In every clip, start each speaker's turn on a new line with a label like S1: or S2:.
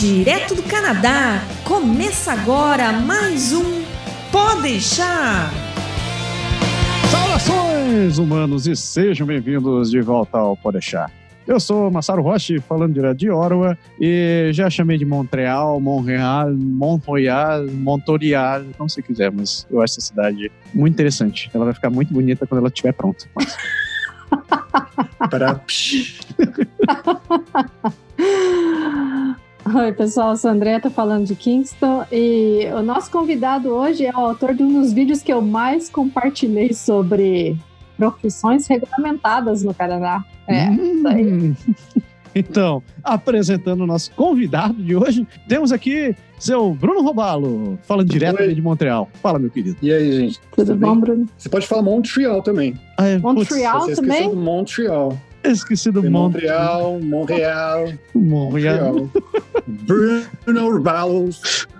S1: Direto do Canadá, começa agora mais um Pode deixar.
S2: Saudações, humanos, e sejam bem-vindos de volta ao Pode deixar. Eu sou Massaro Roche, falando direto de Ottawa, e já chamei de Montreal, Montreal, Montreal, Montorial, como você quiser, mas eu acho essa cidade muito interessante. Ela vai ficar muito bonita quando ela estiver pronta.
S3: Para...
S4: Oi, pessoal, eu sou a Andrea, tô falando de Kingston e o nosso convidado hoje é o autor de um dos vídeos que eu mais compartilhei sobre profissões regulamentadas no Canadá. É, hum.
S2: Então, apresentando o nosso convidado de hoje, temos aqui seu Bruno Robalo, falando direto de Montreal. Fala, meu querido.
S3: E aí, gente?
S4: Tudo bom, Bruno?
S3: Você pode falar Montreal também.
S4: Ah, é, Montreal
S3: putz,
S4: também?
S3: Montreal.
S2: Esqueci do
S3: Montreal. Montreal,
S2: Montreal.
S3: Bruno Robalo,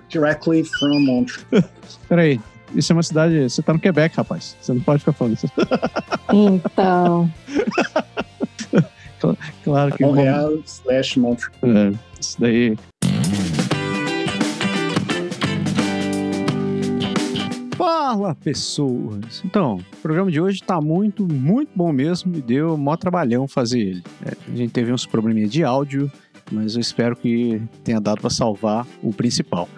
S3: directly from Montreal.
S2: Peraí, isso é uma cidade. Você tá no Quebec, rapaz. Você não pode ficar falando isso.
S4: Então.
S2: claro que.
S3: Montreal slash Montreal.
S2: É, isso daí. Fala pessoas! Então, o programa de hoje tá muito, muito bom mesmo e deu mó trabalhão fazer ele. É, a gente teve uns probleminhas de áudio, mas eu espero que tenha dado para salvar o principal.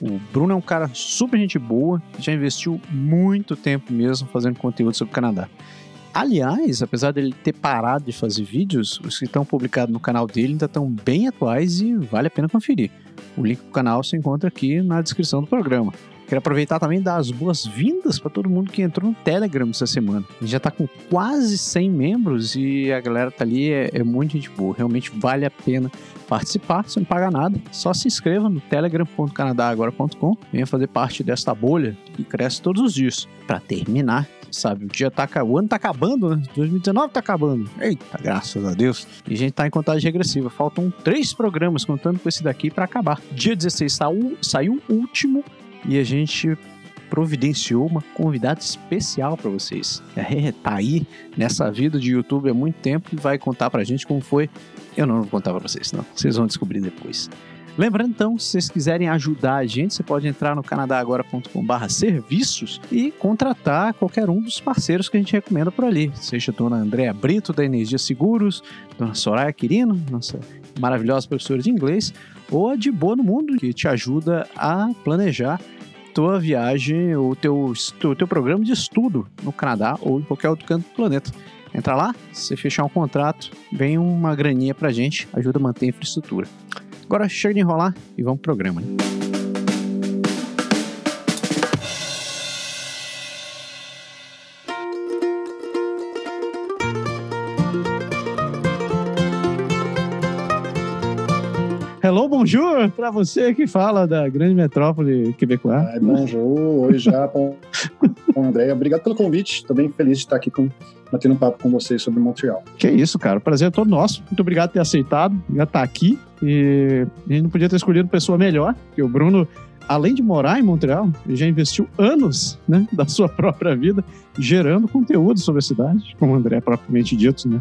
S2: O Bruno é um cara super gente boa, já investiu muito tempo mesmo fazendo conteúdo sobre o Canadá. Aliás, apesar dele ter parado de fazer vídeos, os que estão publicados no canal dele ainda estão bem atuais e vale a pena conferir. O link do canal se encontra aqui na descrição do programa. Quero aproveitar também e dar as boas-vindas para todo mundo que entrou no Telegram essa semana. A gente já está com quase 100 membros e a galera tá ali, é, é muito gente boa. Realmente vale a pena participar, você não paga nada. Só se inscreva no telegram.canadagora.com. Venha fazer parte desta bolha que cresce todos os dias. Para terminar, sabe? O dia tá o ano tá acabando, né? 2019 tá acabando. Eita, graças a Deus. E a gente tá em contagem regressiva. Faltam três programas contando com esse daqui para acabar. Dia 16 saiu, saiu o último e a gente providenciou uma convidada especial para vocês. É, tá aí nessa vida de YouTube há muito tempo e vai contar pra gente como foi. Eu não vou contar para vocês, não. Vocês vão descobrir depois. Lembrando então, se vocês quiserem ajudar a gente, você pode entrar no canadagora.com.br serviços e contratar qualquer um dos parceiros que a gente recomenda por ali. Seja a dona Andréa Brito, da Energia Seguros, dona Soraya Quirino, nossa maravilhosa professora de inglês, ou a de Boa no Mundo, que te ajuda a planejar tua viagem, o teu, teu programa de estudo no Canadá ou em qualquer outro canto do planeta. Entra lá, se fechar um contrato, vem uma graninha pra gente, ajuda a manter a infraestrutura. Agora chega de enrolar e vamos pro programa. Né? Hello, bonjour, para você que fala da grande metrópole quebecois.
S3: Ai, bonjour, oi já com, André. Obrigado pelo convite, estou bem feliz de estar aqui com, batendo um papo com vocês sobre Montreal.
S2: Que isso, cara, o prazer é todo nosso. Muito obrigado por ter aceitado, já estar aqui. E a gente não podia ter escolhido pessoa melhor, porque o Bruno além de morar em Montreal, já investiu anos né, da sua própria vida gerando conteúdo sobre a cidade, como o André propriamente dito, né?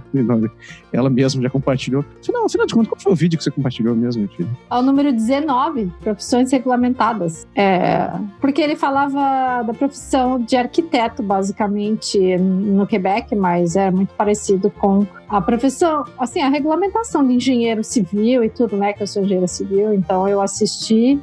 S2: Ela mesma já compartilhou. Afinal, afinal de contas, qual foi o vídeo que você compartilhou mesmo, filho?
S4: É o número 19, profissões regulamentadas. É, porque ele falava da profissão de arquiteto, basicamente, no Quebec, mas é muito parecido com a profissão, assim, a regulamentação de engenheiro civil e tudo, né? Que eu sou engenheiro civil, então eu assisti,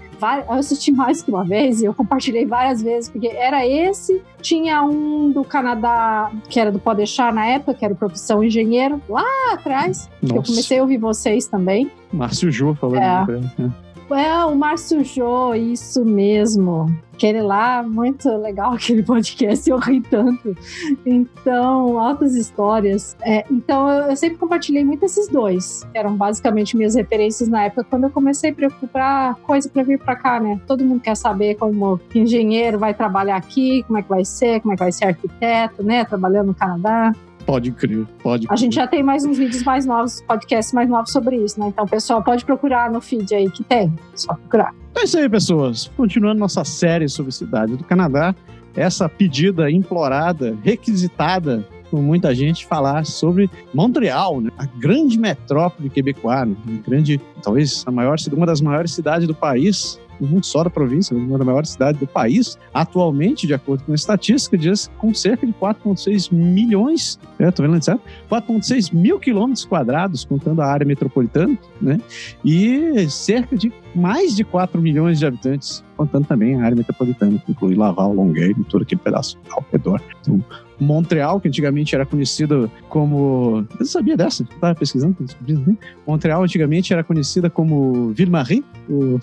S4: eu assisti mais que uma vez e eu compartilhei várias vezes, porque era esse, tinha um do Canadá, que era do Pode Deixar na época, que era Profissão Engenheiro, lá atrás, Nossa. que eu comecei a ouvir vocês também.
S2: Márcio Jô falando. É.
S4: É, o Márcio Jô, isso mesmo. Aquele lá, muito legal aquele podcast, eu ri tanto. Então, altas histórias. É, então, eu, eu, sempre compartilhei muito esses dois, que eram basicamente minhas referências na época, quando eu comecei a preocupar coisa para vir para cá, né? Todo mundo quer saber como engenheiro vai trabalhar aqui, como é que vai ser, como é que vai ser arquiteto, né? Trabalhando no Canadá.
S2: Pode crer, pode.
S4: A gente já tem mais uns vídeos mais novos, podcasts mais novos sobre isso, né? Então, pessoal pode procurar no feed aí que tem. Só procurar.
S2: É isso aí, pessoas. Continuando nossa série sobre cidade do Canadá, essa pedida implorada, requisitada com muita gente falar sobre Montreal, né? a grande metrópole quebecoana, né? grande, talvez a maior, uma das maiores cidades do país, não só da província, uma das maiores cidades do país, atualmente, de acordo com a estatística, diz com cerca de 4,6 milhões, é, tô vendo certo? 4,6 mil quilômetros quadrados, contando a área metropolitana, né? E cerca de mais de 4 milhões de habitantes, contando também a área metropolitana, que inclui Laval, Longueuil todo aquele pedaço ao redor. Então, Montreal, que antigamente era conhecido como. Eu sabia dessa, estava pesquisando. Né? Montreal antigamente era conhecida como Ville-Marie, o...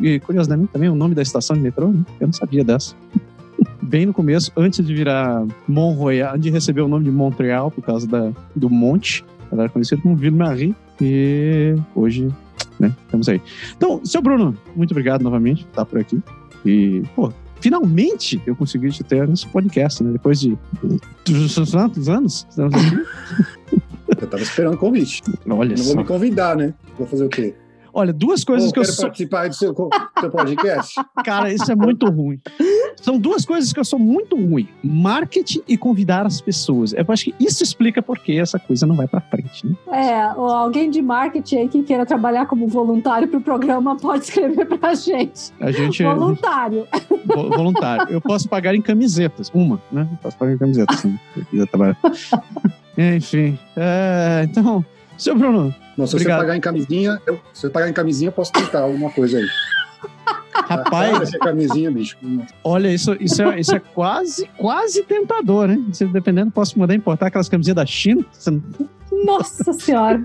S2: e curiosamente também o nome da estação de metrô, né? eu não sabia dessa. Bem no começo, antes de virar Mont-Royal, de receber o nome de Montreal por causa da, do monte, ela era conhecida como Ville-Marie, e hoje né? Estamos aí. Então, seu Bruno, muito obrigado novamente por estar por aqui. E, pô, finalmente eu consegui te ter nesse podcast, né? Depois de tantos anos. Estamos aqui.
S3: Eu tava esperando o convite.
S2: Olha
S3: Não
S2: só.
S3: vou me convidar, né? Vou fazer o quê?
S2: Olha, duas coisas
S3: Pô,
S2: que eu sou.
S3: participar do seu, seu podcast.
S2: Cara, isso é muito ruim. São duas coisas que eu sou muito ruim: marketing e convidar as pessoas. Eu acho que isso explica por que essa coisa não vai pra frente, né?
S4: É, ou alguém de marketing aí que queira trabalhar como voluntário para o programa pode escrever para a gente.
S2: A gente.
S4: Voluntário.
S2: vo- voluntário. Eu posso pagar em camisetas. Uma, né? Eu posso pagar em camisetas. sim, se eu quiser trabalhar. Enfim. é, então, seu Bruno,
S3: Não, se
S2: Obrigado.
S3: você pagar em camisinha, eu, se você pagar em camisinha, eu posso tentar alguma coisa aí.
S2: rapaz,
S3: Essa camisinha, bicho.
S2: olha, isso, isso, é, isso é quase, quase tentador, né? Se dependendo, posso mandar importar aquelas camisinhas da China.
S4: Nossa Senhora.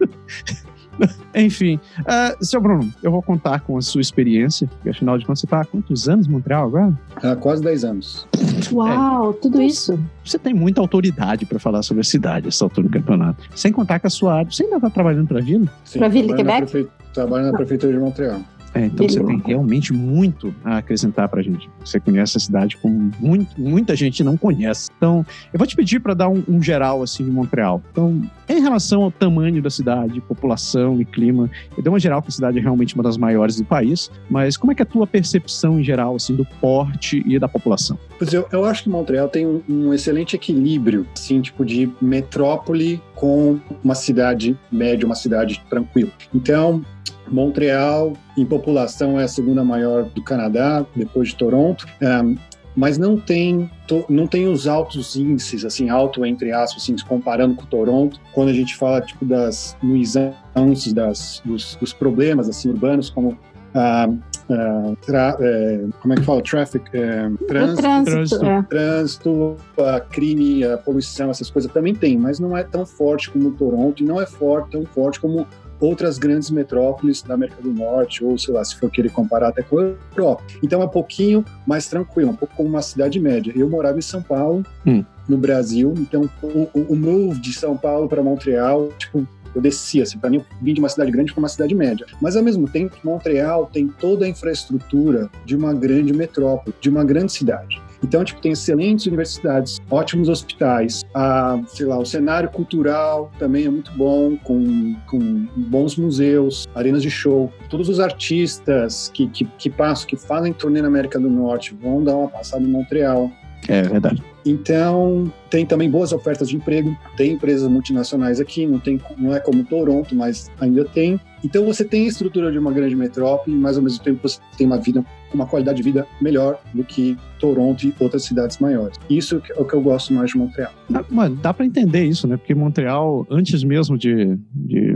S2: Enfim, é, seu Bruno, eu vou contar com a sua experiência, porque afinal de contas, você está há quantos anos em Montreal agora?
S3: Há quase 10 anos.
S4: Uau, tudo isso.
S2: Você tem muita autoridade para falar sobre a cidade, essa altura do campeonato. Sem contar que a sua área. Você ainda está trabalhando para a Vila?
S3: Sim,
S4: Pra Ville de
S3: na
S4: Quebec?
S3: prefe- Trabalho na Prefeitura de Montreal.
S2: É, então você tem realmente muito a acrescentar pra gente. Você conhece a cidade como muito, muita gente não conhece. Então, eu vou te pedir para dar um, um geral assim de Montreal. Então, em relação ao tamanho da cidade, população e clima, eu dei uma geral que a cidade é realmente uma das maiores do país, mas como é que é a tua percepção em geral assim do porte e da população?
S3: Pois eu, eu acho que Montreal tem um, um excelente equilíbrio, assim, tipo de metrópole com uma cidade média, uma cidade tranquila. Então, Montreal, em população, é a segunda maior do Canadá, depois de Toronto. Ahn, mas não tem, to- não tem os altos índices, assim, alto entre aspas, assim, comparando com Toronto, quando a gente fala, tipo, das nuisances, das, dos, dos problemas, assim, urbanos, como ah, ah, tra- é, como é que fala? Traffic, é, trânsito,
S4: trânsito.
S2: trânsito.
S4: é.
S3: trânsito, a crime, a poluição, essas coisas também tem, mas não é tão forte como Toronto e não é forte, tão forte como outras grandes metrópoles da América do Norte, ou sei lá, se for querer comparar até com a Europa. Então é um pouquinho mais tranquilo, um pouco como uma cidade média. Eu morava em São Paulo,
S2: Hum.
S3: no Brasil, então o, o- o move de São Paulo para Montreal, tipo, eu descia, assim, para mim eu vim de uma cidade grande para uma cidade média. Mas ao mesmo tempo, Montreal tem toda a infraestrutura de uma grande metrópole, de uma grande cidade. Então, tipo, tem excelentes universidades, ótimos hospitais, a, sei lá, o cenário cultural também é muito bom, com, com bons museus, arenas de show. Todos os artistas que, que, que passam, que fazem turnê na América do Norte, vão dar uma passada em Montreal.
S2: É verdade.
S3: Então, tem também boas ofertas de emprego, tem empresas multinacionais aqui, não, tem, não é como Toronto, mas ainda tem. Então, você tem a estrutura de uma grande metrópole, mas ao mesmo tempo você tem uma vida, uma qualidade de vida melhor do que Toronto e outras cidades maiores. Isso é o que eu gosto mais de Montreal.
S2: Dá, mano, dá para entender isso, né? Porque Montreal, antes mesmo de, de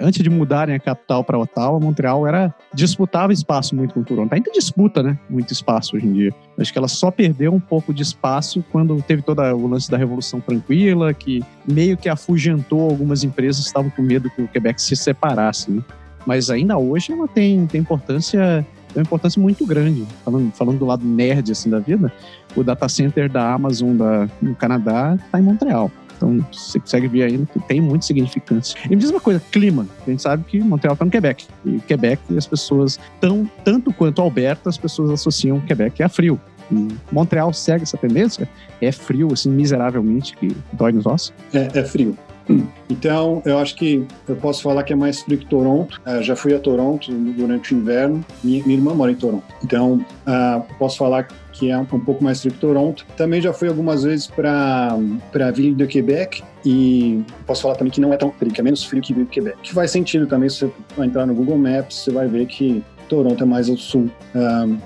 S2: antes de mudarem a capital para Ottawa, Montreal era disputava espaço muito com Toronto. Ainda disputa, né? Muito espaço hoje em dia. Acho que ela só perdeu um pouco de espaço quando teve todo o lance da Revolução Tranquila, que meio que afugentou algumas empresas que estavam com medo que o Quebec se separasse. Né? Mas ainda hoje ela tem, tem importância tem uma importância muito grande. Falando, falando do lado nerd assim da vida, o data center da Amazon da, no Canadá está em Montreal. Então, você consegue ver ainda que tem muita significância. E me diz uma coisa, clima. A gente sabe que Montreal está no Quebec. E Quebec, as pessoas, tão, tanto quanto Alberta, as pessoas associam Quebec a frio. E Montreal segue essa tendência. É frio, assim, miseravelmente, que dói nos ossos.
S3: É, é frio. Então, eu acho que eu posso falar que é mais frio que Toronto. Uh, já fui a Toronto durante o inverno. Minha, minha irmã mora em Toronto. Então, uh, posso falar que é um, um, pouco mais frio que Toronto. Também já fui algumas vezes para a Ville de Quebec e posso falar também que não é tão frio, que é menos frio que Ville de Quebec. Que faz sentido também, se você entrar no Google Maps, você vai ver que Toronto é mais ao sul. Um,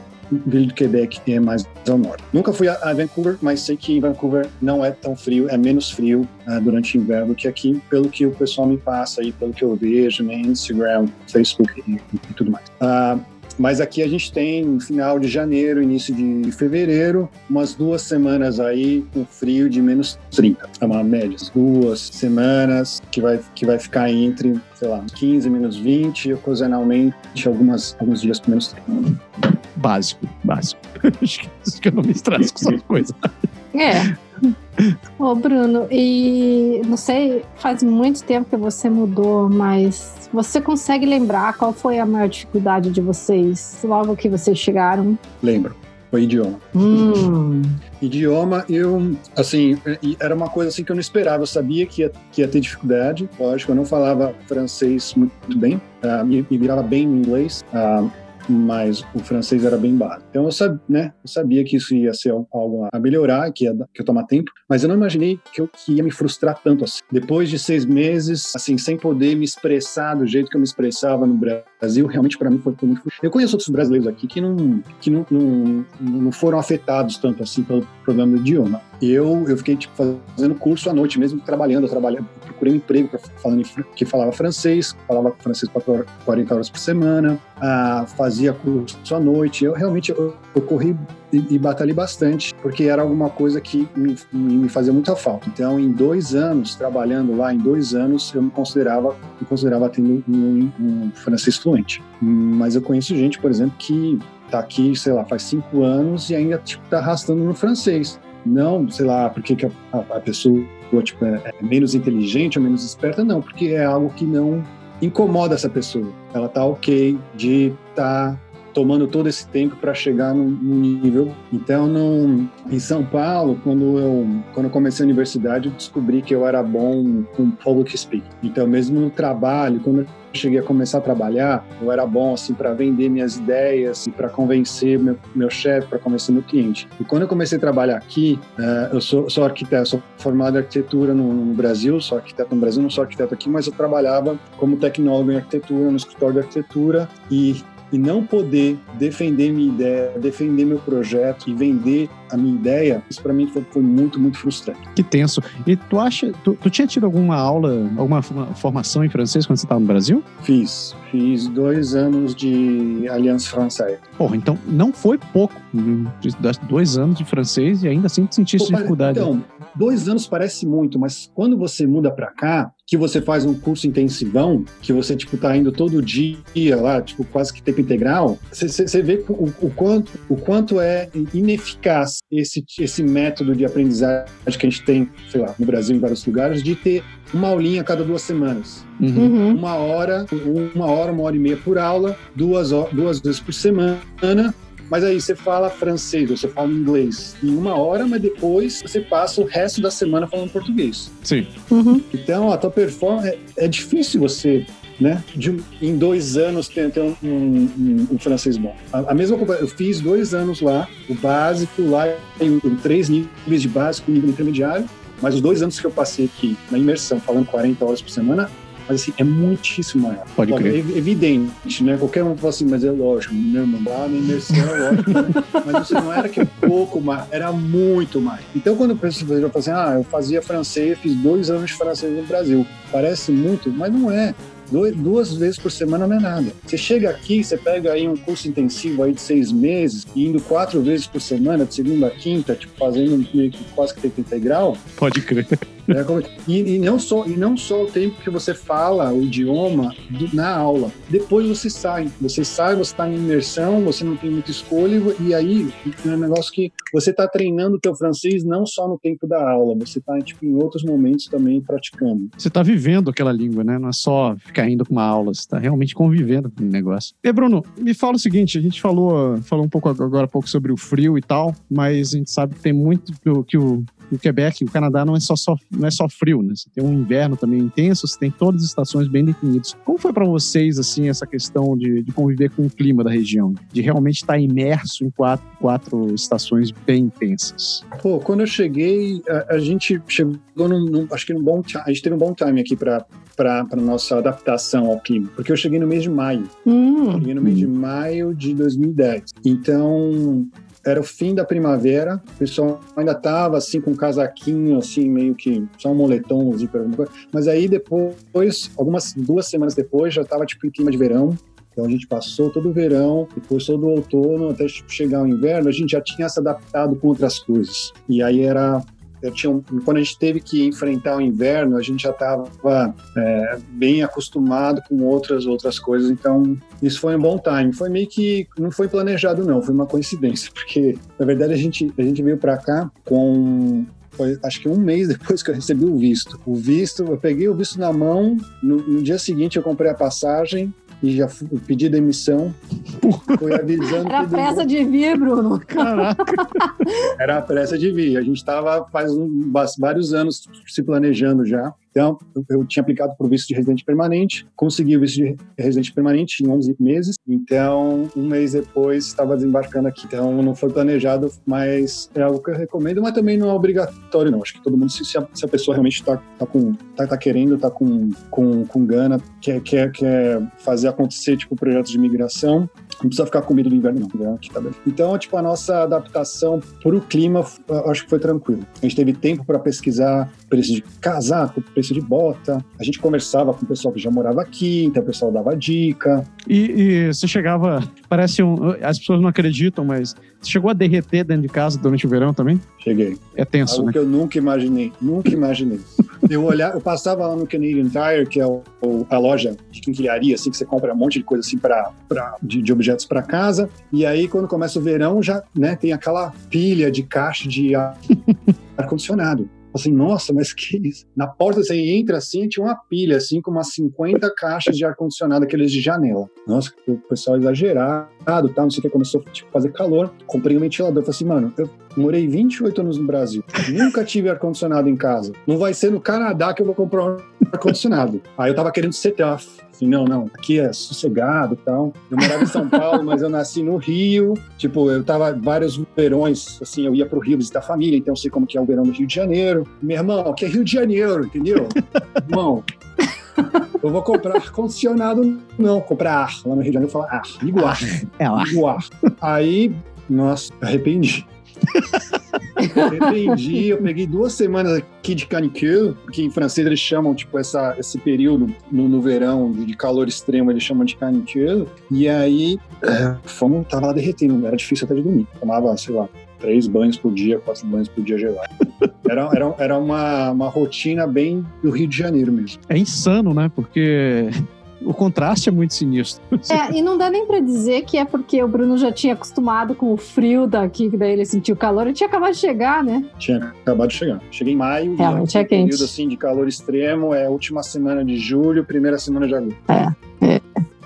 S3: Ville de Quebec é mais ao norte. Nunca fui a, Vancouver, mas sei que em Vancouver não é tão frio, é menos frio uh, durante o inverno que aqui, pelo que o pessoal me passa aí, pelo que eu vejo no Instagram, Facebook e, e tudo mais. Uh, mas aqui a gente tem final de janeiro, início de fevereiro, umas duas semanas aí com frio de menos 30. É uma média. Duas semanas que vai, que vai ficar entre, sei lá, 15 menos 20 e ocasionalmente algumas, alguns dias com menos 30.
S2: Básico, básico. Acho que eu não me estrago com essas coisas.
S4: É. Ô, Bruno, e não sei, faz muito tempo que você mudou, mas você consegue lembrar qual foi a maior dificuldade de vocês logo que vocês chegaram?
S3: Lembro. Foi idioma.
S4: Hum.
S3: Idioma, eu, assim, era uma coisa assim que eu não esperava. Eu sabia que ia, que ia ter dificuldade. Lógico, eu não falava francês muito bem, uh, me, me virava bem no inglês. Uh, mas o francês era bem básico. Então eu, sabia, né, eu sabia que isso ia ser algo a melhorar, que ia, que ia tomar tempo, mas eu não imaginei que eu que ia me frustrar tanto assim. Depois de seis meses, assim, sem poder me expressar do jeito que eu me expressava no Brasil, realmente para mim foi muito Eu conheço outros brasileiros aqui que não, que não, não, não foram afetados tanto assim pelo problema do idioma. Eu, eu fiquei tipo, fazendo curso à noite, mesmo trabalhando, eu trabalhava, procurei um emprego falando que falava francês, falava francês 40 horas por semana, ah, fazia curso à noite. Eu realmente eu, eu corri e, e, batalhei bastante, porque era alguma coisa que me, me, fazia muita falta. Então, em dois anos, trabalhando lá, em dois anos, eu me considerava, me considerava tendo um, um francês fluente. Mas eu conheço gente, por exemplo, que tá aqui, sei lá, faz cinco anos e ainda tipo, tá arrastando no francês. Não, sei lá, porque que a, a, pessoa tipo, é, é menos inteligente ou menos esperta, não, porque é algo que não incomoda essa pessoa. Ela tá ok de estar tá tomando todo esse tempo para chegar num, nível. Então, no, em São Paulo, quando eu, quando eu comecei a universidade, eu descobri que eu era bom com public speaking. Então, mesmo no trabalho, quando cheguei a começar a trabalhar, eu era bom assim para vender minhas ideias e para convencer meu, meu chefe, para convencer meu cliente. E quando eu comecei a trabalhar aqui, uh, eu sou, sou arquiteto, sou formado em arquitetura no, no, Brasil, sou arquiteto no Brasil, não sou arquiteto aqui, mas eu trabalhava como tecnólogo em arquitetura, no escritório de arquitetura e e não poder defender minha ideia, defender meu projeto e vender a minha ideia, isso para mim foi, foi, muito, muito frustrante.
S2: Que tenso. E tu acha, tu, tu tinha tido alguma aula, alguma formação em francês quando você estava no Brasil?
S3: Fiz. Fiz dois anos de Aliança Française.
S2: Porra, então não foi pouco. Dois anos de francês e ainda assim sentiste Pô, dificuldade.
S3: Então, dois anos parece muito, mas quando você muda para cá, que você faz um curso intensivão, que você, tipo, tá indo todo dia lá, tipo, quase que tempo integral, você vê o, o, quanto, o quanto é ineficaz esse, esse método de aprendizagem que a gente tem, sei lá, no Brasil, em vários lugares, de ter uma aulinha a cada duas semanas.
S4: Uhum.
S3: Uma hora, uma hora, uma hora e meia por aula, duas, duas vezes por semana, mas aí você fala francês, você fala inglês em uma hora, mas depois você passa o resto da semana falando português.
S2: Sim.
S4: Uhum.
S3: Então a tua performance é, é difícil você né? De, em dois anos ter, ter um, um, um, francês bom. A, a, mesma coisa, eu fiz dois anos lá, o básico lá, em, em três níveis de básico, nível intermediário, mas os dois anos que eu passei aqui na imersão, falando 40 horas por semana, mas assim, é muitíssimo maior.
S2: Pode crer.
S3: É evidente, né? Qualquer um fala assim, mas é lógico, meu irmão, lá na imersão é lógico. Né? mas assim, não era que é pouco mais, era muito mais. Então, quando eu penso, eu falo assim, ah, eu fazia francês, fiz dois anos de francês no Brasil. Parece muito, mas não é duas vezes por semana não é nada. Você chega aqui, você pega aí um curso intensivo aí de seis meses, indo quatro vezes por semana, de segunda a quinta, tipo, fazendo meio que quase que tempo integral.
S2: Pode crer.
S3: É, e, e, não só, e não só o tempo que você fala o idioma do, na aula. Depois você sai. Você sai, você está em imersão, você não tem muita escolha, e aí é um negócio que você está treinando o teu francês não só no tempo da aula, você está tipo, em outros momentos também praticando.
S2: Você está vivendo aquela língua, né? Não é só ficar indo com uma aula, você está realmente convivendo com o negócio. E Bruno, me fala o seguinte: a gente falou, falou um pouco agora um pouco sobre o frio e tal, mas a gente sabe que tem muito que que o o Quebec, o Canadá não é só, só, não é só frio, né? Você tem um inverno também intenso, você tem todas as estações bem definidas. Como foi para vocês, assim, essa questão de, de, conviver com o clima da região? De realmente estar imerso em quatro, quatro estações bem intensas?
S3: Pô, quando eu cheguei, a, a gente chegou num, num, acho que num bom a gente teve um bom time aqui para para nossa adaptação ao clima, porque eu cheguei no mês de maio. Hum. Cheguei no mês de maio de 2010. Então, era o fim da primavera, o pessoal ainda tava assim com um casaquinho, assim, meio que só um moletom, mas aí depois, algumas duas semanas depois, já tava tipo em clima de verão. Então a gente passou todo o verão, depois todo o outono, até chegar o inverno, a gente já tinha se adaptado com outras coisas. E aí era eu tinha um, quando a gente teve que enfrentar o inverno, a gente já estava é, bem acostumado com outras outras coisas, então isso foi um bom time. Foi meio que não foi planejado não, foi uma coincidência, porque na verdade a gente a gente veio para cá com foi acho que um mês depois que eu recebi o visto. O visto, eu peguei o visto na mão, no, no dia seguinte eu comprei a passagem, e já pedi demissão. Foi avisando.
S4: Era a pressa de vir, Bruno. Caraca.
S3: Era a pressa de vir. A gente estava faz um, vários anos se planejando já. Então, eu tinha aplicado para o visto de residente permanente, consegui o visto de residente permanente em 11 meses. Então, um mês depois, estava desembarcando aqui. Então, não foi planejado, mas é algo que eu recomendo, mas também não é obrigatório, não. Acho que todo mundo, se a, pessoa realmente está tá com, tá, tá, querendo, está com, com, com gana, quer, quer, quer fazer acontecer, tipo, projetos de migração, não precisa ficar com medo do inverno, não. Tá então, tipo, a nossa adaptação para o clima, acho que foi tranquilo. A gente teve tempo para pesquisar preço de casaco, preço de bota. A gente conversava com o pessoal que já morava aqui, então o pessoal dava dica.
S2: E, e você chegava, parece um. As pessoas não acreditam, mas chegou a derreter dentro de casa durante o verão também?
S3: Cheguei.
S2: É tenso,
S3: Algo
S2: né?
S3: que eu nunca imaginei, nunca imaginei. eu olhar, eu passava lá no Canadian Tire, que é o, a loja de quinquilharia, assim, que você compra um monte de coisa assim para de, de objetos para casa. E aí, quando começa o verão, já né, tem aquela pilha de caixa de ar-condicionado assim, nossa, mas que isso? Na porta você entra assim, tinha uma pilha, assim, com umas 50 caixas de ar-condicionado, aqueles de janela. Nossa, o pessoal exagerado, tá? Não sei o que, começou a tipo, fazer calor. Comprei um ventilador. Falei assim, mano, eu morei 28 anos no Brasil, nunca tive ar-condicionado em casa. Não vai ser no Canadá que eu vou comprar um ar-condicionado. Aí eu tava querendo ser tough assim, não, não, aqui é sossegado e tal. Eu morava em São Paulo, mas eu nasci no Rio. Tipo, eu tava vários verões, assim, eu ia pro Rio visitar a família, então eu sei como que é o verão do Rio de Janeiro. Meu irmão, aqui é Rio de Janeiro, entendeu? irmão, eu vou comprar ar-condicionado, não, comprar ar. Lá no Rio de Janeiro fala ar, ligo ar.
S2: É ar.
S3: Ligo ar. Aí, nossa, arrependi. Entendi. Eu peguei duas semanas aqui de canicule, que em francês eles chamam, tipo, essa, esse período no, no verão de calor extremo, eles chamam de canicule. E aí, é, fomos, tava lá derretendo, era difícil até de dormir. Tomava, sei lá, três banhos por dia, quatro banhos por dia gelado. Era, era, era uma, uma rotina bem do Rio de Janeiro mesmo.
S2: É insano, né? Porque o contraste é muito sinistro.
S4: É, e não dá nem para dizer que é porque o Bruno já tinha acostumado com o frio daqui, que daí ele sentiu calor. Ele tinha acabado de chegar, né?
S3: Tinha acabado de chegar. Cheguei em maio.
S4: Realmente é
S3: quente.
S4: período
S3: assim de calor extremo, é última semana de julho, primeira semana de agosto.
S4: É, é.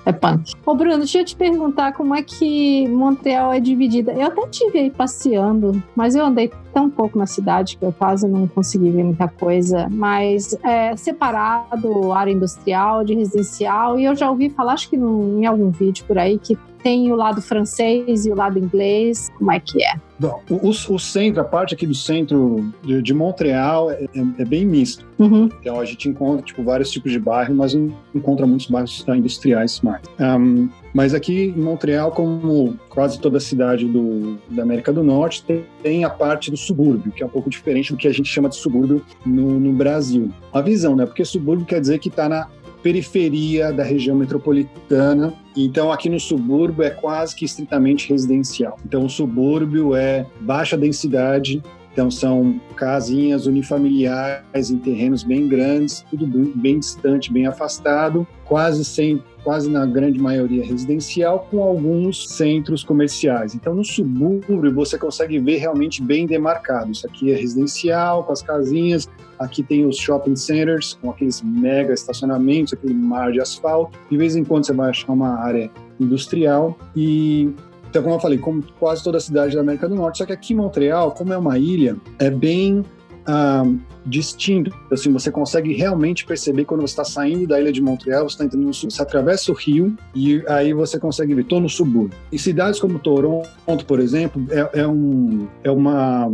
S4: É punk. Ô, Bruno, deixa eu te perguntar como é que Montreal é dividida. Eu até tive aí passeando, mas eu andei tão pouco na cidade que eu quase não consegui ver muita coisa. Mas é separado área industrial de residencial. E eu já ouvi falar, acho que no, em algum vídeo por aí, que tem o lado francês e o lado inglês. Como é que é?
S3: Bom, o, o, centro, a parte aqui do centro de, de Montreal é, é, é, bem misto.
S4: Uhum.
S3: Então a gente encontra tipo, vários tipos de bairros, mas não encontra muitos bairros industriais mais. Um, mas aqui em Montreal, como quase toda cidade do, da América do Norte, tem, tem, a parte do subúrbio, que é um pouco diferente do que a gente chama de subúrbio no, no Brasil. A visão, né? Porque subúrbio quer dizer que está na periferia da região metropolitana. Então, aqui no subúrbio é quase que estritamente residencial. Então, o subúrbio é baixa densidade, então são casinhas unifamiliares em terrenos bem grandes, tudo bem distante, bem afastado, quase sem quase na grande maioria residencial, com alguns centros comerciais. Então, no subúrbio, você consegue ver realmente bem demarcado. Isso aqui é residencial, com as casinhas, aqui tem os shopping centers, com aqueles mega estacionamentos, aquele mar de asfalto. De vez em quando você vai achar uma área industrial e então, como eu falei, como quase toda a cidade da América do Norte, só que aqui em Montreal, como é uma ilha, é bem ah, distinto. Assim, você consegue realmente perceber quando você está saindo da ilha de Montreal, você está entrando no sul, você atravessa o rio e aí você consegue ver, estou no subúrbio. E cidades como Toronto, por exemplo, é, é um, é uma,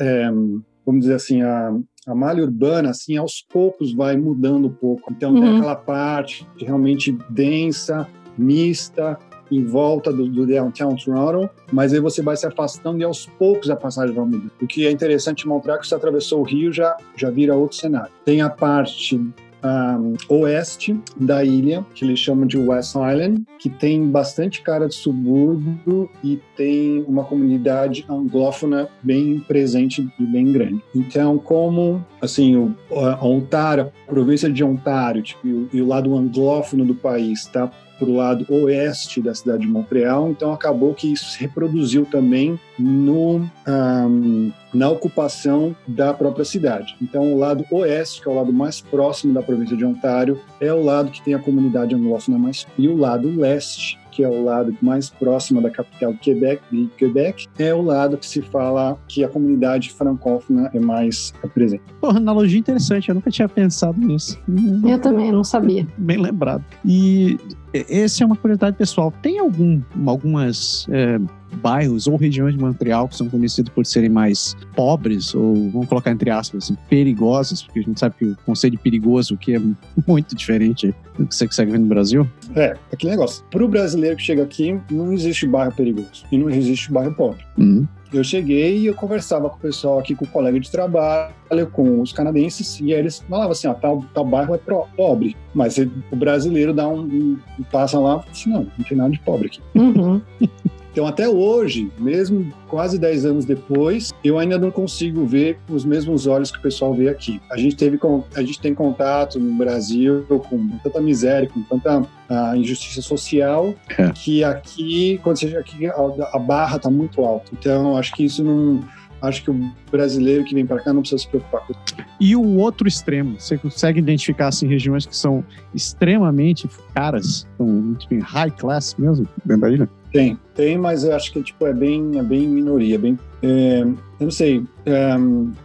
S3: é, vamos dizer assim, a, a malha urbana, assim, aos poucos vai mudando um pouco. Então, uhum. tem aquela parte realmente densa, mista, em volta do, do, Downtown Toronto, mas aí você vai se afastando e aos poucos a passagem vai mudando. O que é interessante mostrar que você atravessou o rio já já vira outro cenário. Tem a parte oeste da ilha, que eles chamam de West Island, que tem bastante cara de subúrbio e tem uma comunidade anglófona bem presente e bem grande. Então, como assim, o, a Ontário, a província de Ontário tipo, e, o, e o lado anglófono do país está para o lado oeste da cidade de Montreal, então acabou que isso se reproduziu também no, um, na ocupação da própria cidade. Então, o lado oeste, que é o lado mais próximo da província de Ontário, é o lado que tem a comunidade anglófona mais, e o lado leste, que é o lado mais próximo da capital Quebec, de Quebec, é o lado que se fala que a comunidade francófona é mais presente.
S2: Pô, analogia interessante, eu nunca tinha pensado nisso.
S4: Eu também não sabia.
S2: Bem lembrado. E essa é uma curiosidade pessoal. Tem algum, algumas é, bairros ou regiões de Montreal que são conhecidos por serem mais pobres, ou vamos colocar entre aspas, assim, perigosos, porque a gente sabe que o conceito de perigoso que é muito diferente do que você consegue ver no Brasil?
S3: É, aquele negócio. Para o brasileiro que chega aqui, não existe bairro perigoso e não existe bairro pobre.
S2: Uhum.
S3: Eu cheguei e eu conversava com o pessoal aqui, com o colega de trabalho, com os canadenses, e aí eles falavam assim, ó, tal, tal bairro é pro, pobre, mas o brasileiro dá um, um, passa lá e fala assim, não, não tem nada de pobre aqui.
S4: Uhum.
S3: Então, até hoje, mesmo quase 10 anos depois, eu ainda não consigo ver com os mesmos olhos que o pessoal vê aqui. A gente teve a gente tem contato no Brasil com tanta miséria, com tanta uh, injustiça social, é. que aqui, quando você aqui a, a barra está muito alta. Então, acho que isso não acho que o brasileiro que vem para cá não precisa se preocupar com isso.
S2: E o outro extremo, você consegue identificar assim, regiões que são extremamente caras, são muito bem high class mesmo, dentro da ilha?
S3: Tem, tem, mas eu acho que tipo, é, bem, é bem minoria. Bem, é, eu não sei. É,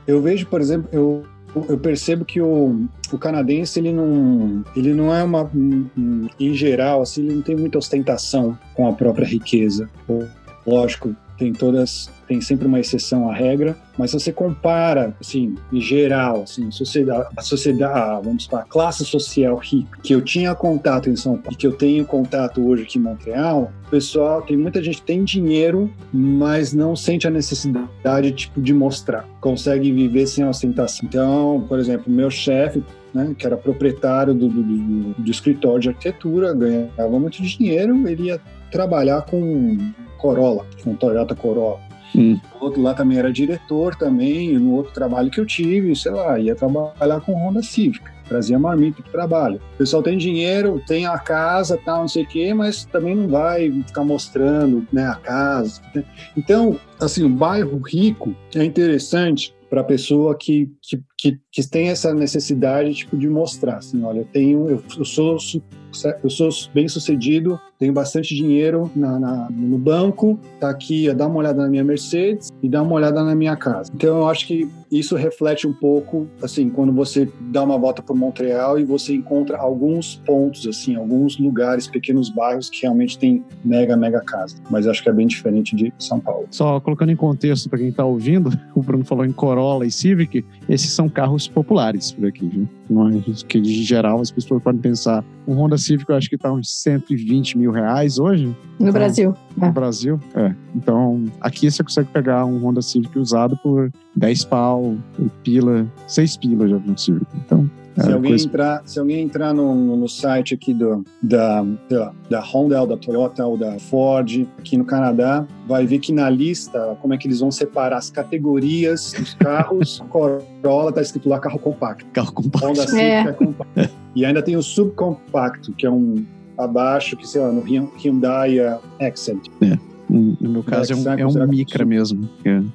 S3: eu vejo, por exemplo, eu, eu percebo que o, o canadense ele não, ele não é uma. Um, em geral, assim, ele não tem muita ostentação com a própria riqueza. Lógico, tem todas tem sempre uma exceção à regra, mas se você compara, assim, em geral, assim, sociedade, a sociedade, vamos para a classe social rica, que eu tinha contato em São Paulo, que eu tenho contato hoje aqui em Montreal, o pessoal, tem muita gente que tem dinheiro, mas não sente a necessidade, tipo, de mostrar. Consegue viver sem ostentação. Então, por exemplo, meu chefe, né, que era proprietário do, do, do, do escritório de arquitetura, ganhava muito dinheiro, ele ia trabalhar com Corolla, com Toyota Corolla.
S2: Hum.
S3: O outro lá também era diretor também, no outro trabalho que eu tive, sei lá, ia trabalhar com Honda Civic, trazia marmita o trabalho. O pessoal tem dinheiro, tem a casa, tal, não sei o quê, mas também não vai ficar mostrando né, a casa. Então, assim, o bairro rico é interessante para a pessoa que, que, que, que, tem essa necessidade tipo, de mostrar, assim, olha, eu tenho, eu, eu sou eu sou bem sucedido, tenho bastante dinheiro na, na, no banco, tá aqui, dá uma olhada na minha Mercedes e dá uma olhada na minha casa. Então eu acho que isso reflete um pouco, assim, quando você dá uma volta por Montreal e você encontra alguns pontos, assim, alguns lugares, pequenos bairros que realmente tem mega, mega casa. Mas acho que é bem diferente de São Paulo.
S2: Só colocando em contexto para quem está ouvindo, o Bruno falou em Corolla e Civic, esses são carros populares por aqui, viu? Mas que de geral as pessoas podem pensar, um Honda Civic eu acho que está uns 120 mil reais hoje.
S4: No
S2: então,
S4: Brasil.
S2: No é. Brasil, é. Então, aqui você consegue pegar um Honda Civic usado por 10 pau, pila, 6 pila já no Civic. Então,
S3: se, alguém coisa... entrar, se alguém entrar no, no site aqui do, da, da, da Honda, da Toyota ou da Ford, aqui no Canadá, vai ver que na lista, como é que eles vão separar as categorias dos carros. Corolla tá escrito lá carro compacto.
S2: Carro compacto.
S3: Honda Civic é. é compacto. E ainda tem o subcompacto, que é um abaixo, que sei lá, no Hyundai Accent.
S2: É. No meu caso é um, é um Micra mesmo, é um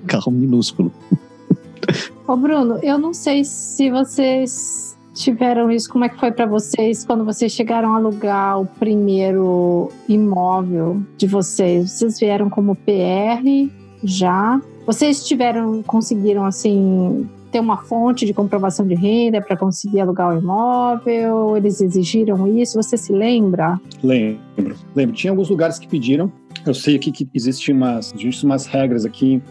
S2: carro minúsculo.
S4: Ô Bruno, eu não sei se vocês tiveram isso, como é que foi para vocês quando vocês chegaram a alugar o primeiro imóvel de vocês? Vocês vieram como PR já? Vocês tiveram, conseguiram assim ter uma fonte de comprovação de renda para conseguir alugar o imóvel? Eles exigiram isso? Você se lembra?
S3: Lembro. Lembro. Tinha alguns lugares que pediram. Eu sei aqui que existem umas, existe umas regras aqui,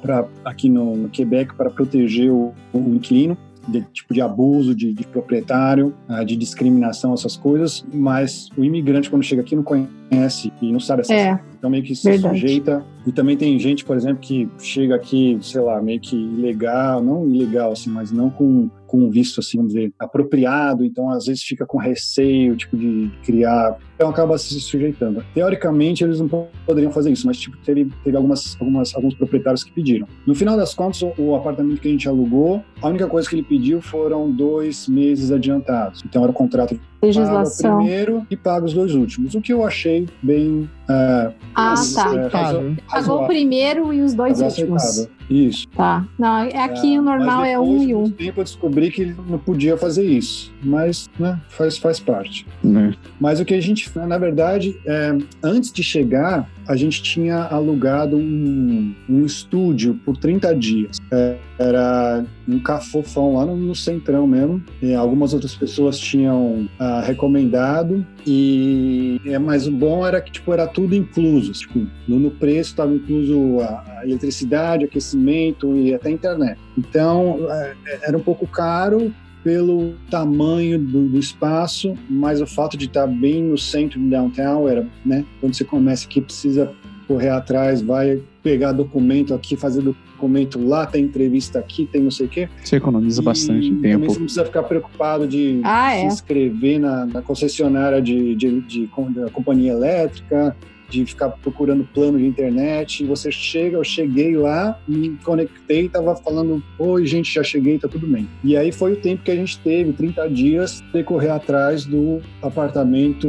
S3: pra, aqui no, no Quebec para proteger o, o inquilino de tipo de abuso de, de proprietário, uh, de discriminação, essas coisas, mas o imigrante, quando chega aqui, não conhece e não sabe essas
S4: é,
S3: Então, meio que se verdade. sujeita. E também tem gente, por exemplo, que chega aqui, sei lá, meio que ilegal, não ilegal, assim, mas não com com um visto, assim, vamos dizer, apropriado, então às vezes fica com receio, tipo, de criar, então acaba se sujeitando. Teoricamente, eles não poderiam fazer isso, mas, tipo, teve, teve algumas, algumas, alguns proprietários que pediram. No final das contas, o, apartamento que a gente alugou, a única coisa que ele pediu foram dois meses adiantados. Então era o contrato
S4: legislação.
S3: Paga o primeiro e paga os dois últimos, o que eu achei bem.
S4: Uh, ah, tá. É, Pagou o primeiro e os dois últimos. Aceitável.
S3: Isso.
S4: Tá. Não, é aqui é, o normal é um e um.
S3: tempo eu descobri que ele não podia fazer isso, mas né, faz, faz parte. Uhum. Mas o que a gente, na verdade, é, antes de chegar, a gente tinha alugado um, um estúdio por 30 dias. É, era um cafofão lá no, no centrão mesmo. E algumas outras pessoas tinham ah, recomendado. E é, mas o bom era que tipo era tudo incluso. Tipo, no, no preço estava incluso a, a eletricidade, aquecimento e até a internet. Então é, era um pouco caro, pelo tamanho do, do, espaço, mas o fato de estar bem no centro do downtown era, né? Quando você começa aqui, precisa correr atrás, vai pegar documento aqui, fazer documento lá, tem entrevista aqui, tem não sei o quê.
S2: Você economiza e bastante tempo.
S3: Você não precisa ficar preocupado de
S4: ah,
S3: se
S4: é?
S3: inscrever na, na concessionária de, de, de, de, companhia elétrica, de ficar procurando plano de internet. Você chega, eu cheguei lá, me conectei, tava falando, oi, gente, já cheguei, tá tudo bem. E aí foi o tempo que a gente teve, 30 dias, de correr atrás do apartamento,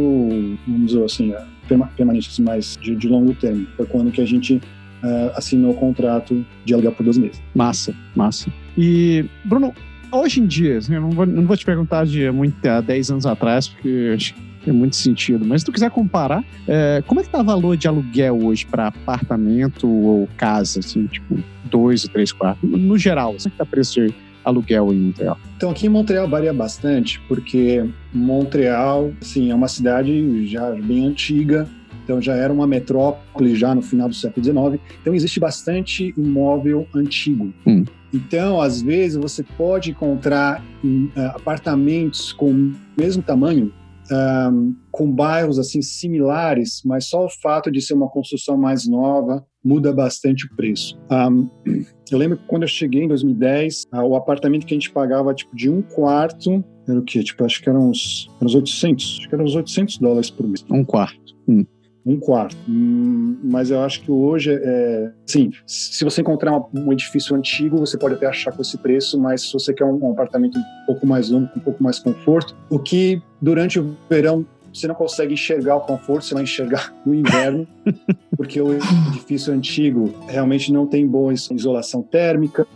S3: vamos dizer assim, permanente, assim, mais de, de longo termo. Foi quando que a gente uh, assinou o contrato de aluguel por dois meses.
S2: Massa, massa. E, Bruno, hoje em dia, assim, eu não vou, não vou te perguntar de muito, há 10 anos atrás, porque acho tem muito sentido. Mas se tu quiser comparar, é, como é que tá o valor de aluguel hoje para apartamento ou casa, assim, tipo, dois ou três quartos? No, geral, como é que tá o preço de aluguel em Montreal?
S3: Então, aqui em Montreal varia bastante, porque Montreal, assim, é uma cidade já bem antiga, então já era uma metrópole já no final do século XIX. Então existe bastante imóvel antigo. Hum. Então, às vezes, você pode encontrar uh, apartamentos com o mesmo tamanho, um, com bairros assim similares, mas só o fato de ser uma construção mais nova muda bastante o preço. Um, eu lembro que quando eu cheguei em 2010, uh, o apartamento que a gente pagava tipo de um quarto era o quê? Tipo, acho que eram uns, eram uns 800, acho que eram uns 800 dólares por mês.
S2: Um quarto. Hum
S3: um quarto. Hum, mas eu acho que hoje, é, sim, se você encontrar um edifício antigo, você pode até achar com esse preço, mas se você quer um, um apartamento um pouco mais longo, com um pouco mais conforto, o que durante o verão você não consegue enxergar o conforto, você vai enxergar no inverno, porque o edifício antigo realmente não tem boa isolação térmica,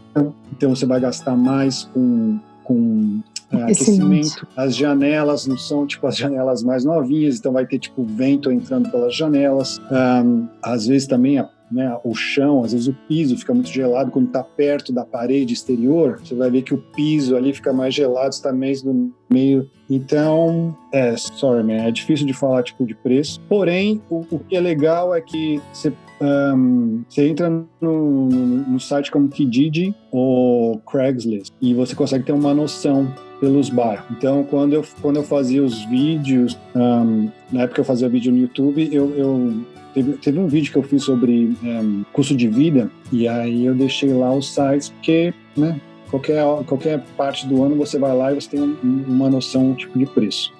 S3: então você vai gastar mais com, com é, aquecimento. As janelas não são tipo as janelas mais novinhas, então vai ter tipo vento entrando pelas janelas. Um, às vezes também a né, o chão, às vezes o piso fica muito gelado quando está perto da parede exterior. Você vai ver que o piso ali fica mais gelado, está mais no meio. Então, é, sorry, man, é difícil de falar tipo de preço. Porém, o, o que é legal é que você um, você entra no, no, site como Kijiji ou Craigslist e você consegue ter uma noção pelos bairros. Então, quando eu, quando eu fazia os vídeos, um, na época eu fazia vídeo no YouTube, eu, eu teve, teve um vídeo que eu fiz sobre um, custo de vida e aí eu deixei lá os sites porque, né, qualquer, qualquer parte do ano você vai lá e você tem um, uma noção tipo de preço.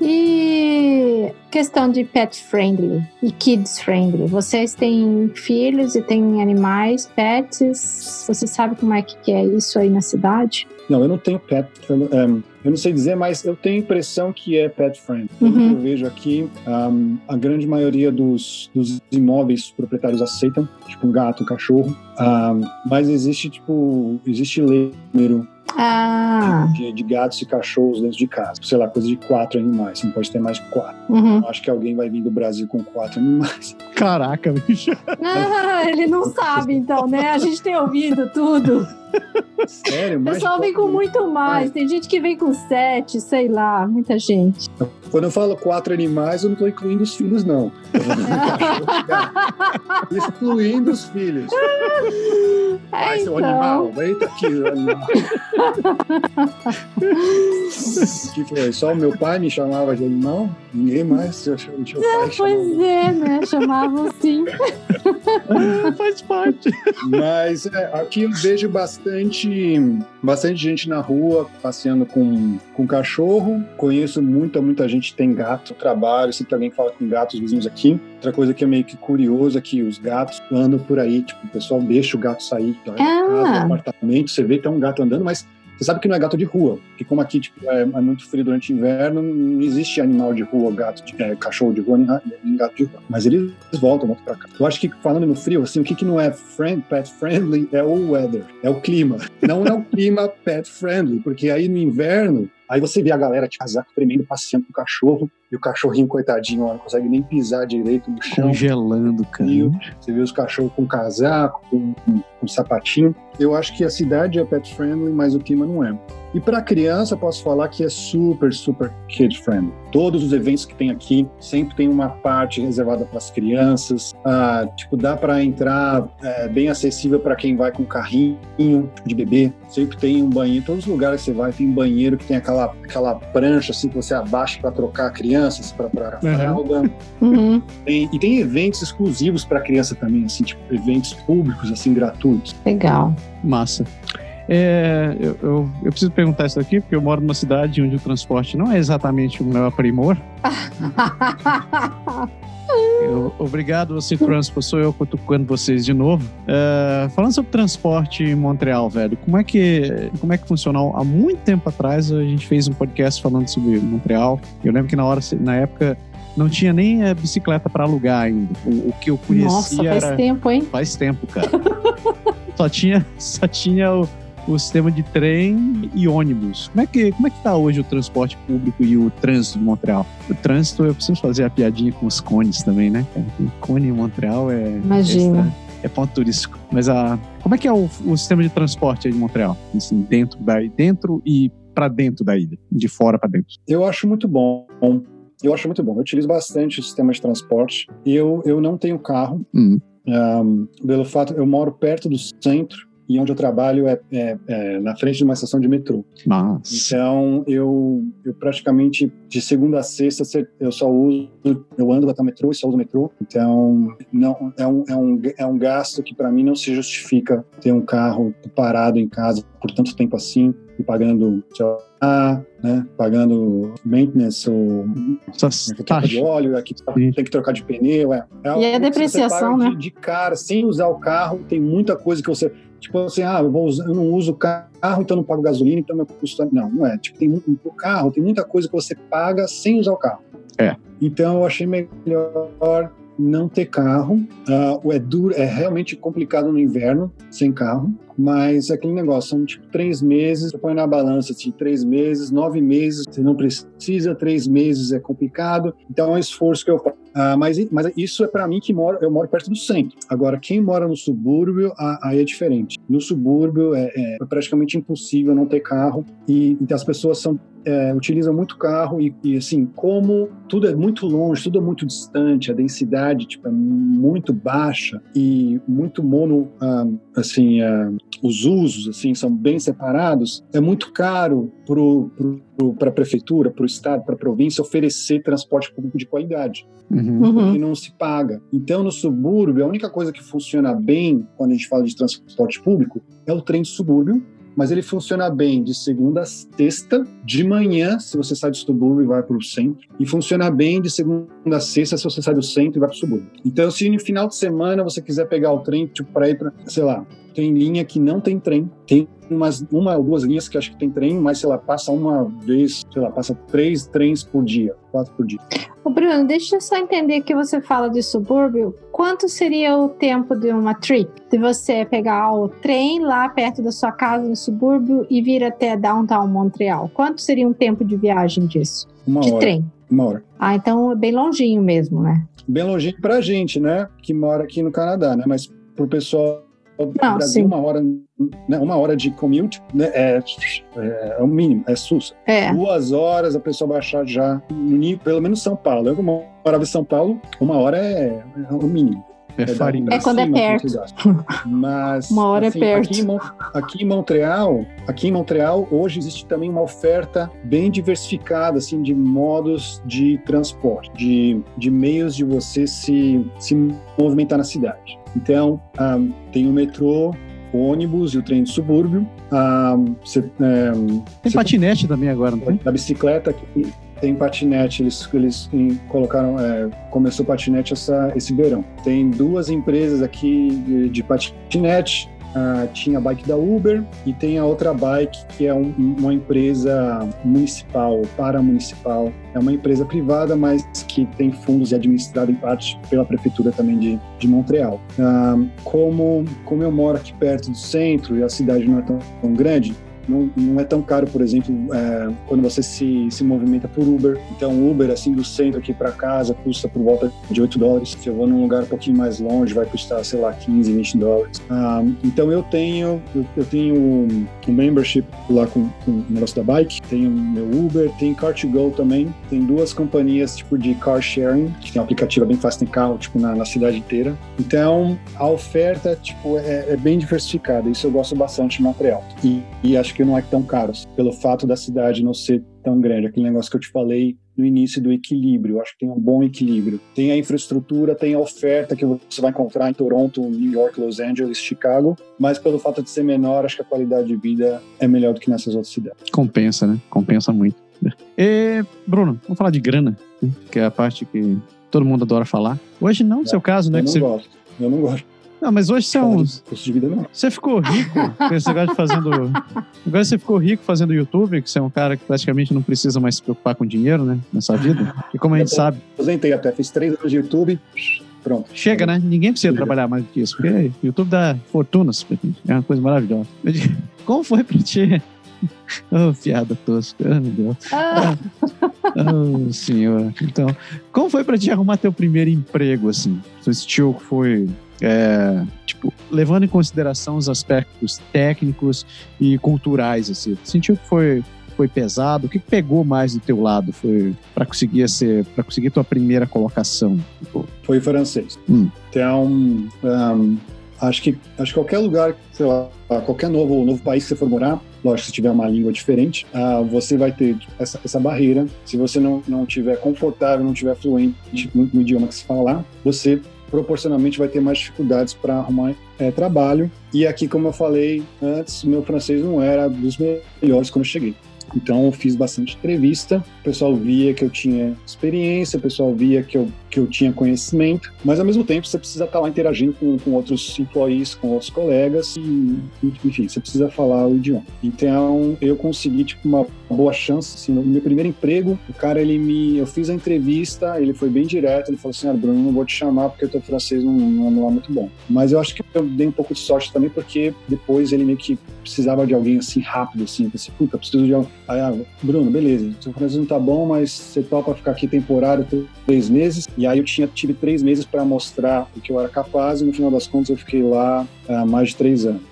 S4: E questão de pet friendly e kids friendly. Vocês têm filhos e têm animais, pets? Você sabe como é que é isso aí na cidade?
S3: Não, eu não tenho pet. Eu, um, eu não sei dizer, mas eu tenho a impressão que é pet friendly. Uhum. Eu vejo aqui, um, a grande maioria dos, dos imóveis proprietários aceitam, tipo um gato, um cachorro. Um, mas existe, tipo, existe lei número
S4: Ah,
S3: de, de gatos e cachorros dentro de casa. Sei lá, coisa de quatro animais. Você não pode ter mais de quatro.
S4: uhum.
S3: Eu acho que alguém vai vir do Brasil com quatro animais.
S2: Caraca, bicho.
S4: Ah, ele não sabe, então, né? A gente tem ouvido tudo.
S3: Sério?
S4: O pessoal vem com muito mais. Tem gente que vem com sete, sei lá, muita gente.
S3: Quando eu falo quatro animais, eu não estou incluindo os filhos, não. Eu. Excluindo os filhos. Vai, seu
S4: então.
S3: animal. Eita aqui, o animal. que foi? Só o meu pai me chamava de animal? Ninguém mais. Seu, seu chamava.
S4: Pois é, né? Chamavam.
S2: Ah, faz parte.
S3: Mas é, aqui eu vejo bastante, bastante gente na rua passeando com, com cachorro. Conheço muita, muita gente que tem gato. Trabalho, sempre alguém fala com gatos vizinhos aqui. Outra coisa que é meio que curiosa é que os gatos andam por aí. Tipo, o pessoal deixa o gato sair da
S4: Ah.
S3: casa, do apartamento. Você vê que tem um gato andando, mas você sabe que não é gato de rua. Porque como aqui tipo, é, é muito frio durante o inverno, não existe animal de rua, gato, de, é, cachorro de rua, nem, nem gato de rua. Mas eles voltam, voltam pra cá. Eu acho que falando no frio, assim, o que, que não é friend, pet friendly é o weather, é o clima. Não é o clima pet friendly, porque aí no inverno, aí você vê a galera de casaco tremendo passeando com o cachorro, e o cachorrinho, coitadinho, não consegue nem pisar direito no chão.
S2: Congelando, cara.
S3: Frio. Você vê os cachorros com casaco, com, com, com sapatinho. Eu acho que a cidade é pet friendly, mas o clima não é. E para criança, posso falar que é super, super kid friendly. Todos os eventos que tem aqui sempre tem uma parte reservada para as crianças. Ah, tipo, dá para entrar é, bem acessível para quem vai com carrinho de bebê. Sempre tem um banheiro. Todos os lugares que você vai tem um banheiro que tem aquela, aquela prancha assim que você abaixa para trocar a criança, para a
S2: Uhum.
S3: fralda.
S4: Uhum.
S3: Tem- e tem eventos exclusivos para criança também, assim, tipo eventos públicos, assim, gratuitos.
S4: Legal.
S2: Massa. É, eu, eu, eu preciso perguntar isso aqui, porque eu moro numa cidade onde o transporte não é exatamente o meu primor. Eu- obrigado, você Transpo, sou eu cutucando vocês de novo. É, falando sobre transporte em Montreal, velho, como é que como é que funcionou? Há muito tempo atrás a gente fez um podcast falando sobre Montreal. Eu lembro que na hora, na época, não tinha nem eh, bicicleta para alugar ainda. O, o que eu conhecia
S4: Nossa, faz
S2: era
S4: tempo, hein?
S2: faz tempo, cara. só tinha, só tinha o, o sistema de trem e ônibus. Como é que como é que tá hoje o transporte público e o trânsito de Montreal? O trânsito eu preciso fazer a piadinha com os cones também, né? O cone em Montreal é
S4: Imagina.
S2: extra- é ponto turístico. Mas a como é que é o, o sistema de transporte aí de Montreal? Assim, dentro da dentro e para dentro da ilha, de fora para dentro.
S3: Eu acho muito bom. Eu acho muito bom. Eu utilizo bastante o sistema de transporte. Eu, eu não tenho carro.
S2: Hum.
S3: Um, pelo fato, eu moro perto do centro e onde eu trabalho é, é- é na frente de uma estação de metrô.
S2: Mas
S3: Então, eu, eu praticamente, de segunda a sexta, se- eu só uso, eu ando até o metrô e só uso o metrô. Então, não, é, um, é, um, é um gasto que para mim não se justifica ter um carro parado em casa por tanto tempo assim e pagando, sei lá, né, pagando maintenance ou
S2: essas
S3: trocar de óleo, aqui
S2: Sim.
S3: tem que trocar de pneu. É, é
S4: E a
S3: que você
S4: depreciação, né?
S3: De, de cara, sem usar o carro, tem muita coisa que você. Tipo assim, ah, eu, vou eu não uso carro, então não pago gasolina, então meu custo. Não, não é. Tipo, tem muito, o carro, tem muita coisa que você paga sem usar o carro.
S2: É.
S3: Então eu achei melhor não ter carro. Ah, é duro, é realmente complicado no inverno sem carro, mas é aquele negócio, são tipo três meses, você põe na balança assim, três meses, nove meses, você não precisa, três meses é complicado, então é um esforço que eu faço. Ah, mas, mas isso é para mim que moro, eu moro perto do centro. Agora, quem mora no subúrbio, aí é diferente. No subúrbio é, é praticamente impossível não ter carro e então as pessoas são é, utilizam muito carro e, e, assim, como tudo é muito longe, tudo é muito distante, a densidade tipo, é muito baixa e muito mono, ah, assim, ah, os usos assim são bem separados, é muito caro para a prefeitura, para o estado, para a província oferecer transporte público de qualidade
S2: Uhum.
S4: Uhum.
S3: que não se paga. Então, no subúrbio, a única coisa que funciona bem quando a gente fala de transporte público é o trem de subúrbio, mas ele funciona bem de segunda a sexta, de manhã, se você sai do subúrbio e vai para o centro, e funciona bem de segunda a sexta se você sai do centro e vai para o subúrbio. Então, se no final de semana você quiser pegar o trem tipo, para ir para, sei lá, tem linha que não tem trem, tem umas, uma ou duas linhas que acho que tem trem, mas, sei lá, passa uma vez, sei lá, passa três trens por dia, quatro por dia.
S4: Ô Bruno, deixa eu só entender que você fala de subúrbio. Quanto seria o tempo de uma trip? De você pegar o trem lá perto da sua casa no subúrbio e vir até downtown Montreal? Quanto seria um tempo de viagem disso?
S3: Uma
S4: de
S3: hora.
S4: trem?
S3: Uma hora.
S4: Ah, então é bem longinho mesmo, né?
S3: Bem longinho pra gente, né? Que mora aqui no Canadá, né? Mas pro pessoal
S4: Não,
S3: Brasil,
S4: sim.
S3: uma hora, né? uma hora de commute né? é, é, é o mínimo, é SUS.
S4: É.
S3: Duas horas a pessoa baixar já, no nível, pelo menos São Paulo. Eu, como morava em São Paulo, uma hora é, é o mínimo.
S2: É farinha.
S3: pra
S4: É quando é
S3: cima que
S4: perto.
S3: Mas
S4: Uma hora é
S3: assim,
S4: perto.
S3: Aqui em, aqui em Montreal, aqui em Montreal hoje existe também uma oferta bem diversificada assim de modos de transporte, de, de meios de você se, se movimentar na cidade. Então ah, tem o metrô, o ônibus e o trem de subúrbio. Ah, você, é,
S2: Tem patinete também agora, não tem?
S3: da bicicleta tem patinete eles eles colocaram é, começou patinete essa esse verão tem duas empresas aqui de, de patinete ah, tinha a bike da Uber e tem a outra bike que é um- uma empresa municipal paramunicipal. É uma empresa privada mas que tem fundos e é administrada em parte pela prefeitura também de, de Montreal. Ah, como como eu moro aqui perto do centro e a cidade não é tão, tão grande não, não é tão caro, por exemplo, é, quando você se, se movimenta por Uber. Então, Uber, assim, do centro aqui para casa, custa por volta de 8 dólares. Se eu vou num lugar um pouquinho mais longe, vai custar, sei lá, 15, 20 dólares. Ah, então, eu tenho eu, eu tenho um, um membership lá com, com o negócio da bike, tenho meu Uber, tem Car2Go também. Tem duas companhias, tipo, de car sharing, que tem um aplicativo bem fácil, tem carro, tipo, na, na cidade inteira. Então, a oferta, tipo, é, é bem diversificada. Isso eu gosto bastante de Montreal. E, e acho que não é tão caro, pelo fato da cidade não ser tão grande. Aquele negócio que eu te falei no início do equilíbrio. Eu acho que tem um bom equilíbrio. Tem a infraestrutura, tem a oferta que você vai encontrar em Toronto, New York, Los Angeles, Chicago. Mas pelo fato de ser menor, acho que a qualidade de vida é melhor do que nessas outras cidades.
S2: Compensa, né? Compensa muito. E, Bruno, vamos falar de grana, né? que é a parte que todo mundo adora falar. Hoje não, no seu caso, né?
S3: eu não
S2: você...
S3: gosto. Eu não gosto.
S2: Não, mas hoje você é um...
S3: custo de vida, não.
S2: Você ficou rico com esse negócio de fazendo. Agora você ficou rico fazendo YouTube, que você é um cara que praticamente não precisa mais se preocupar com dinheiro, né? Nessa vida. E como a gente sabe,
S3: Aposentei até, fiz três anos de YouTube, pronto.
S2: chega, né? Ninguém precisa trabalhar mais do que isso, porque YouTube dá fortunas pra gente. É uma coisa maravilhosa. Como foi pra ti? Oh, piada tosca. Oh, meu Deus.
S4: Ah,
S2: Oh, senhor. Então, como foi pra te arrumar teu primeiro emprego, assim? Sentiu que foi, é, tipo, levando em consideração os aspectos técnicos e culturais, assim? Sentiu que foi, foi pesado? O que pegou mais do teu lado? Foi para conseguir ser, para conseguir tua primeira colocação?
S3: Foi francês.
S2: Hum.
S3: Então, um, acho que acho que qualquer lugar, sei lá, qualquer novo novo país que você for morar, lógico, se tiver uma língua diferente, ah, você vai ter essa, essa barreira. Se você não não tiver confortável, não tiver fluente no, no idioma que se fala lá, você proporcionalmente vai ter mais dificuldades para arrumar eh, trabalho. E aqui, como eu falei antes, meu francês não era dos melhores quando eu cheguei. Então eu fiz bastante entrevista, o pessoal via que eu tinha experiência, o pessoal via que eu, que eu tinha conhecimento, mas ao mesmo tempo você precisa estar lá interagindo com, com outros employees, com outros colegas, e enfim, você precisa falar o idioma. Então eu consegui tipo, uma boa chance, assim, no meu primeiro emprego, o cara ele me, eu fiz a entrevista, ele foi bem direto, ele falou assim, ah, Bruno, não vou te chamar porque o teu francês não, não é muito bom. Mas eu acho que eu dei um pouco de sorte também, porque depois ele meio que precisava de alguém assim rápido, assim, pensei, puta, preciso de alguém. Aí, ah, Bruno, beleza, seu francês não tá bom, mas você topa ficar aqui temporário três meses. E aí eu tinha, tive três meses para mostrar o que eu era capaz, e no final das contas eu fiquei lá há mais de três anos.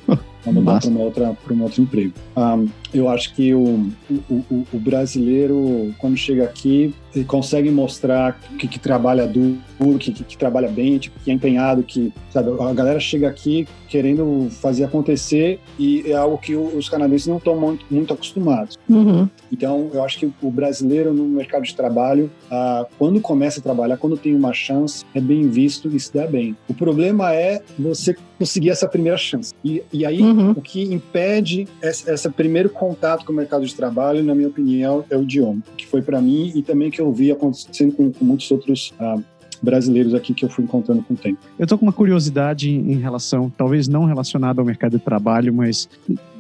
S3: Pra mudar para uma outra para um outro emprego. Um, eu acho que o, o, o, brasileiro quando chega aqui ele consegue mostrar que, que trabalha duro, que, que, que trabalha bem, tipo, que é empenhado, que sabe, a galera chega aqui querendo fazer acontecer e é algo que os canadenses não estão muito, muito acostumados.
S4: uhum.
S3: Então, eu acho que o brasileiro no mercado de trabalho, ah, quando começa a trabalhar, quando tem uma chance, é bem visto e se dá bem. O problema é você conseguir essa primeira chance. E, e aí,
S4: Uhum.
S3: o que impede esse, esse primeiro contato com o mercado de trabalho, na minha opinião, é o idioma, que foi para mim e também que eu vi acontecendo com, com muitos outros ah, brasileiros aqui que eu fui encontrando com o tempo.
S2: Eu tô com uma curiosidade em relação, talvez não relacionada ao mercado de trabalho, mas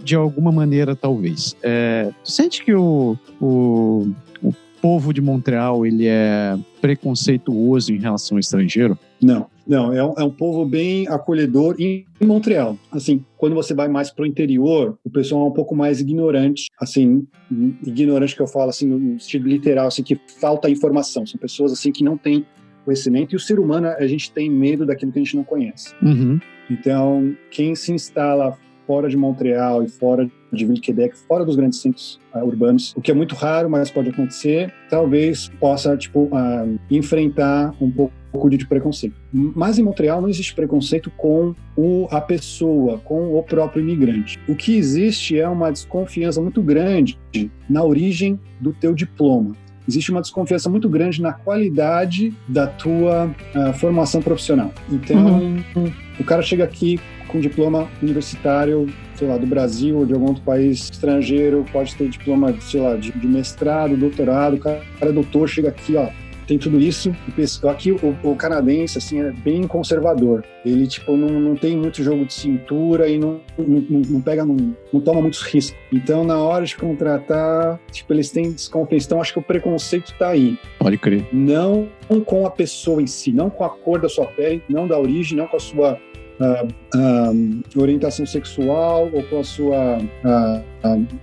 S2: de alguma maneira talvez. É, tu sente que o, o, o povo de Montreal ele é preconceituoso em relação ao estrangeiro?
S3: Não, não, é um, é um povo bem acolhedor em Montreal. Assim, quando você vai mais para o interior, o pessoal é um pouco mais ignorante, assim, ignorante que eu falo assim no sentido literal, assim que falta informação. São pessoas assim que não têm conhecimento e o ser humano a gente tem medo daquilo que a gente não conhece.
S2: Uhum.
S3: Então, quem se instala fora de Montreal e fora de Ville-Québec, fora dos grandes centros uh, urbanos, o que é muito raro, mas pode acontecer, talvez possa tipo uh, enfrentar um pouco de preconceito. Mas em Montreal não existe preconceito com o, a pessoa, com o próprio imigrante. O que existe é uma desconfiança muito grande na origem do teu diploma existe uma desconfiança muito grande na qualidade da tua uh, formação profissional. Então, uhum. o cara chega aqui com diploma universitário, sei lá, do Brasil ou de algum outro país estrangeiro, pode ter diploma, sei lá, de, de mestrado, doutorado, o cara é doutor, chega aqui, ó, tem tudo isso. Aqui o, o, canadense assim é bem conservador. Ele tipo não, não tem muito jogo de cintura e não, não, não pega não, não toma muitos riscos. Então na hora de contratar, tipo eles têm desconfiança. Então acho que o preconceito está aí.
S2: Pode crer.
S3: Não com a pessoa em si, não com a cor da sua pele, não da origem, não com a sua uh, uh, orientação sexual ou com a sua,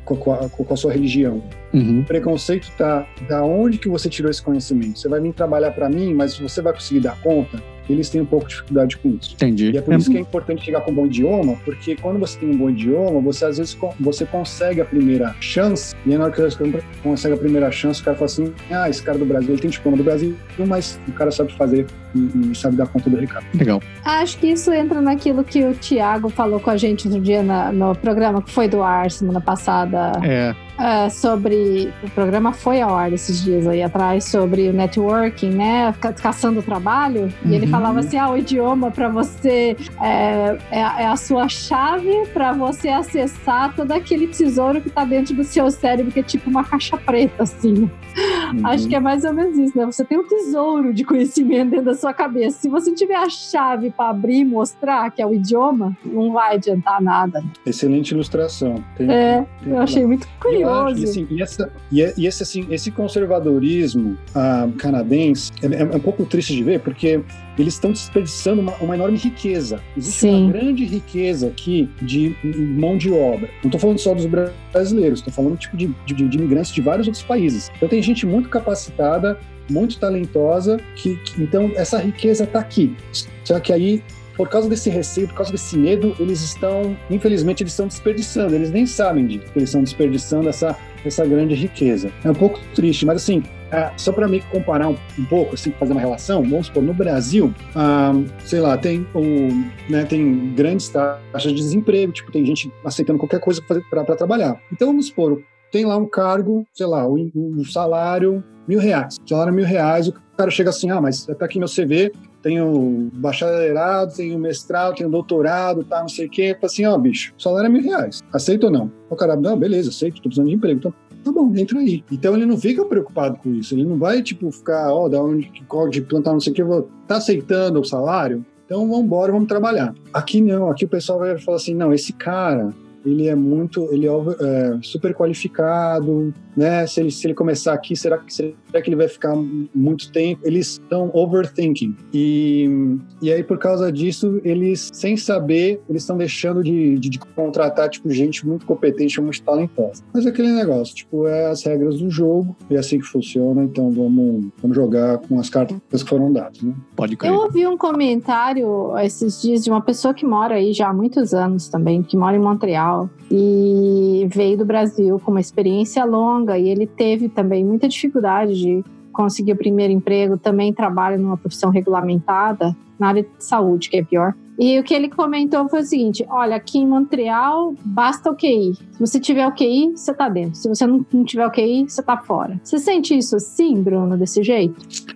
S3: com, a, com, a, sua religião.
S2: Uhum.
S3: O preconceito está da onde que você tirou esse conhecimento. Você vai vir trabalhar para mim, mas você vai conseguir dar conta? Eles têm um pouco de dificuldade com isso.
S2: Entendi.
S3: E é por é... isso que é importante chegar com um bom idioma, porque quando você tem um bom idioma, você às vezes você consegue a primeira chance, e na hora que você consegue a primeira chance, o cara fala assim: ah, esse cara do Brasil, ele tem diploma do Brasil, mas o cara sabe fazer e, e sabe dar conta do recado.
S2: Legal.
S4: Acho que isso entra naquilo que o Tiago falou com a gente no dia na, no programa que foi do ar semana passada.
S2: É.
S4: Uh, sobre. O programa foi ao ar esses dias aí atrás sobre o networking, né? Caçando trabalho. Uhum. E ele uhum. falava assim: ah, o idioma para você é, é, é, a sua chave para você acessar todo aquele tesouro que tá dentro do seu cérebro, que é tipo uma caixa preta, assim. Uhum. Acho que é mais ou menos isso, né? Você tem um tesouro de conhecimento dentro da sua cabeça. Se você tiver a chave para abrir e mostrar que é o idioma, não vai adiantar nada.
S3: Excelente ilustração.
S4: Tem, é, tem, eu achei muito curioso.
S3: E, assim, e, essa, e, esse, assim, esse conservadorismo ah, canadense é, é, um pouco triste de ver, porque eles estão desperdiçando uma, uma, enorme riqueza. Existe Sim. uma grande riqueza aqui de mão de obra. Não estou falando só dos brasileiros, estou falando tipo de, de, de imigrantes de vários outros países. Então tem gente muito capacitada, muito talentosa, que, que então essa riqueza está aqui. Só que aí por causa desse receio, por causa desse medo, eles estão, infelizmente, eles estão desperdiçando. Eles nem sabem disso, que eles estão desperdiçando essa, essa grande riqueza. É um pouco triste, mas assim, é, só para me comparar um, um, pouco, assim, fazer uma relação, vamos supor, no Brasil, ah, sei lá, tem, o, né, tem grandes taxas de desemprego, tipo, tem gente aceitando qualquer coisa para trabalhar. Então, vamos supor, tem lá um cargo, sei lá, um, um salário mil reais. Salário mil reais, o cara chega assim, ah, mas tá aqui meu CV, tenho bacharelado, tenho mestrado, tenho doutorado, tá, não sei o quê. Fala assim, ó, oh, bicho, salário é mil reais. Aceita ou não? O cara, não, beleza, aceito, tô precisando de emprego. Então, tá bom, entra aí. Então ele não fica preocupado com isso. Ele não vai, tipo, ficar, ó, oh, da onde, de plantar, não sei o quê, vou, tá aceitando o salário? Então vamos embora, vamos trabalhar. Aqui não, aqui o pessoal vai falar assim, não, esse cara, ele é muito, ele é, é super qualificado, né? Se ele, se ele começar aqui, será que, será que ele vai ficar muito tempo? Eles estão overthinking. E, e aí, por causa disso, eles, sem saber, eles estão deixando de, de, de, contratar, tipo, gente muito competente, muito talentosa. Mas é aquele negócio, tipo, é as regras do jogo, e é assim que funciona, então vamos, vamos jogar com as cartas que foram dadas, né?
S2: Pode crer.
S4: Eu ouvi um comentário esses dias de uma pessoa que mora aí já há muitos anos também, que mora em Montreal, e veio do Brasil com uma experiência longa e ele teve também muita dificuldade de conseguir o primeiro emprego, também trabalha numa profissão regulamentada na área de saúde, que é pior. E o que ele comentou foi o seguinte: olha, aqui em Montreal basta o QI. Se você tiver o QI, você tá dentro. Se você não, tiver o QI, você tá fora. Você sente isso assim, Bruno, desse jeito?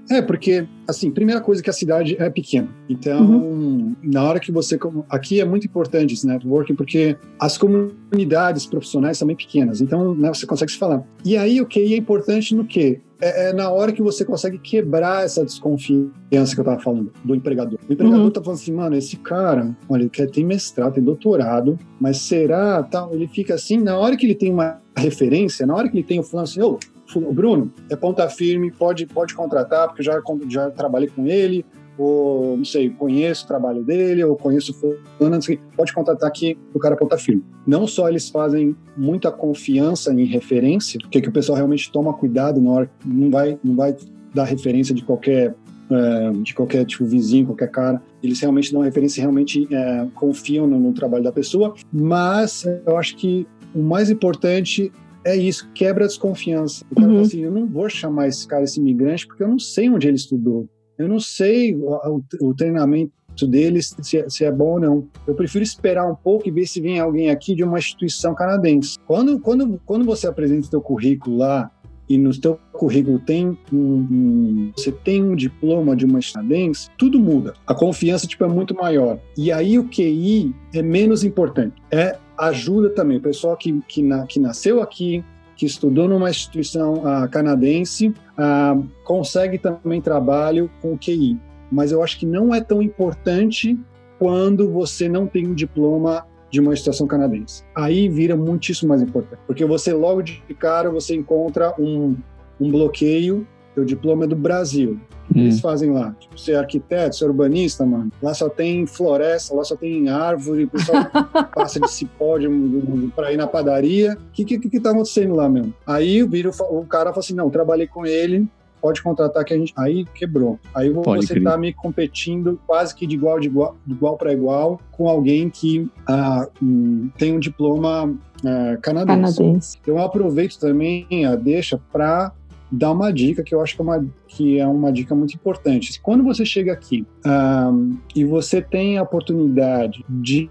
S3: É, porque, assim, primeira coisa que a cidade é pequena. Então, uhum. na hora que você. Aqui é muito importante esse networking, porque as comunidades profissionais são bem pequenas. Então, né, você consegue se falar. E aí, o QI é importante no quê? é, é, na hora que você consegue quebrar essa desconfiança que eu tava falando do empregador. O empregador uhum. tá falando assim, mano, esse cara, olha, ele quer ter mestrado, tem doutorado, mas será? Tal? Ele fica assim, na hora que ele tem uma referência, na hora que ele tem o fulano assim, ô, oh, Bruno, é ponta firme, pode, pode contratar, porque já, já trabalhei com ele, ou não sei, conheço o trabalho dele, ou conheço fulano, pode contatar aqui o cara ponta firme. Não só eles fazem muita confiança em referência, porque que o pessoal realmente toma cuidado na hora, não vai, não vai dar referência de qualquer é, de qualquer tipo vizinho, qualquer cara, eles realmente dão referência, realmente é, confiam no, no trabalho da pessoa, mas eu acho que o mais importante é isso, quebra a desconfiança. O cara uhum. fala assim, eu não vou chamar esse cara, esse imigrante, porque eu não sei onde ele estudou. Eu não sei o, o treinamento deles se, é, se, é bom ou não. Eu prefiro esperar um pouco e ver se vem alguém aqui de uma instituição canadense. Quando, quando, quando você apresenta o seu currículo lá e no seu currículo tem um, um, você tem um diploma de uma canadense, tudo muda. A confiança tipo é muito maior. E aí o QI é menos importante. É ajuda também o pessoal que que, na, que nasceu aqui, que estudou numa instituição uh, canadense uh, consegue também trabalho com QI. Mas eu acho que não é tão importante quando você não tem um diploma de uma instituição canadense. Aí vira muitíssimo mais importante, porque você logo de cara você encontra um, um bloqueio teu diploma é do Brasil. O que hum. eles fazem lá? Tipo, você é arquiteto, você é urbanista, mano. Lá só tem floresta, lá só tem árvore, o pessoal passa de cipó para ir na padaria. O que, que, que tá acontecendo lá mesmo? Aí vira, o cara fala assim: não, trabalhei com ele, pode contratar que a gente. Aí quebrou. Aí você está me competindo quase que de igual de igual, de igual para igual com alguém que ah, um, tem um diploma ah, canadense. canadense. Eu aproveito também a deixa para dar uma dica que eu acho que é uma, que é uma dica muito importante. Quando você chega aqui um, e você tem a oportunidade de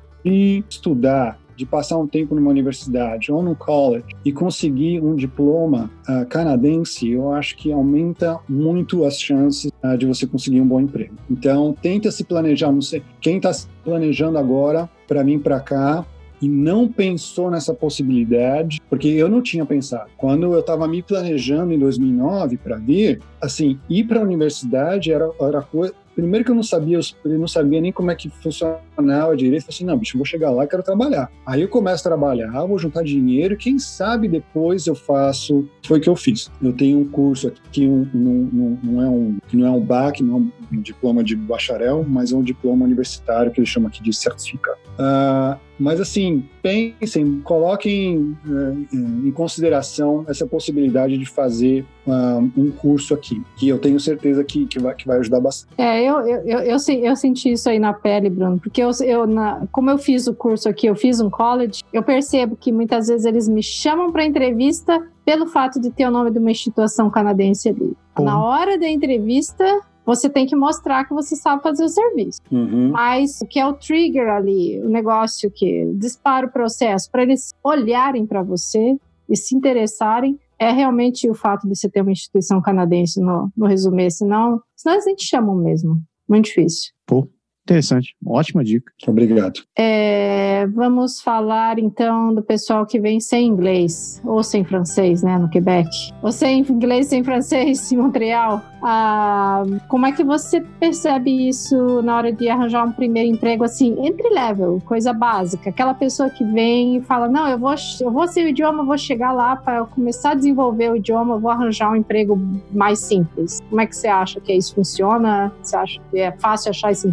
S3: estudar, de passar um tempo numa universidade ou no college e conseguir um diploma uh, canadense, eu acho que aumenta muito as chances uh, de você conseguir um bom emprego. Então, tenta se planejar. Não sei quem está planejando agora para vir para cá e não pensou nessa possibilidade, porque eu não tinha pensado. Quando eu estava me planejando em 2009 para vir, assim, ir para a universidade era, era Primeiro que eu não sabia, não sabia nem como é que funcionava direito. Eu falei assim, não, bicho, eu vou chegar lá, quero trabalhar. Aí eu começo a trabalhar, vou juntar dinheiro, quem sabe depois eu faço. Foi o que eu fiz. Eu tenho um curso aqui que não, é um não é um BAC, não é um diploma de bacharel, mas é um diploma universitário que eles chamam aqui de certificado. Uh, mas assim, pensem, coloquem uh, em consideração essa possibilidade de fazer uh, um curso aqui, que eu tenho certeza que, que, vai, que vai ajudar bastante.
S4: É, eu, eu, eu, eu, eu senti isso aí na pele, Bruno, porque eu, eu na, como eu fiz o curso aqui, eu fiz um college, eu percebo que muitas vezes eles me chamam para entrevista pelo fato de ter o nome de uma instituição canadense ali. Na hora da entrevista, você tem que mostrar que você sabe fazer o serviço. Uhum. Mas o que é o trigger ali, o negócio que dispara o processo, para eles olharem para você e se interessarem, é realmente o fato de você ter uma instituição canadense no, no resumê, senão, senão eles nem te chamam mesmo. Muito difícil.
S2: Pô, Interessante, ótima dica.
S3: Obrigado.
S4: É, vamos falar então do pessoal que vem sem inglês ou sem francês, né, no Quebec, ou sem inglês, sem francês em Montreal. Ah, como é que você percebe isso na hora de arranjar um primeiro emprego assim, entre level, coisa básica? Aquela pessoa que vem e fala: Não, eu vou, eu vou ser o idioma, vou chegar lá para começar a desenvolver o idioma, vou arranjar um emprego mais simples. Como é que você acha que isso funciona? Você acha que é fácil achar esse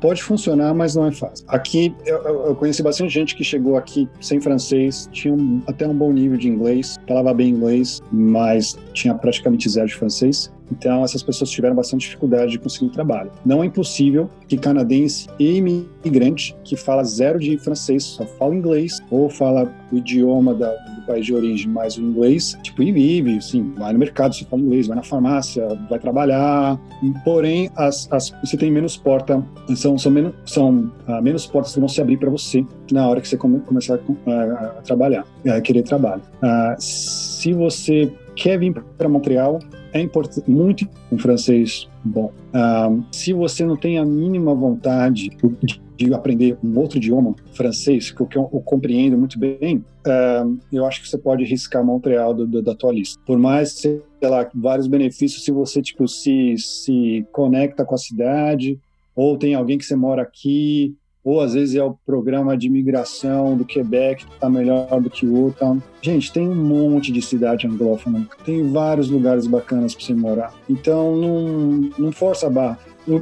S3: Pode funcionar, mas não é fácil. Aqui, eu, eu conheci bastante gente que chegou aqui sem francês, tinha um, até um bom nível de inglês, falava bem inglês, mas tinha praticamente zero de francês. Então, essas pessoas tiveram bastante dificuldade de conseguir trabalho. Não é impossível que canadense e imigrante que fala zero de francês, só fala inglês, ou fala o idioma da, do país de origem mais o inglês, tipo, e vive, assim, vai no mercado, você fala inglês, vai na farmácia, vai trabalhar. Porém, as, as, você tem menos porta, são, são, menos, são uh, menos portas que vão se abrir para você na hora que você come, começar a, a, trabalhar, a querer trabalho. Uh, se você quer vir para Montreal, é muito um francês bom. Uh, se você não tem a mínima vontade de, de aprender um outro idioma, francês, que eu, que eu compreendo muito bem, uh, eu acho que você pode riscar Montreal do, do, da tua lista. Por mais, sei lá, vários benefícios, se você tipo se, se conecta com a cidade, ou tem alguém que você mora aqui, ou às vezes é o programa de imigração do Quebec que está melhor do que o outro. Gente, tem um monte de cidade anglófona, tem vários lugares bacanas para você morar. Então, não, não força a barra.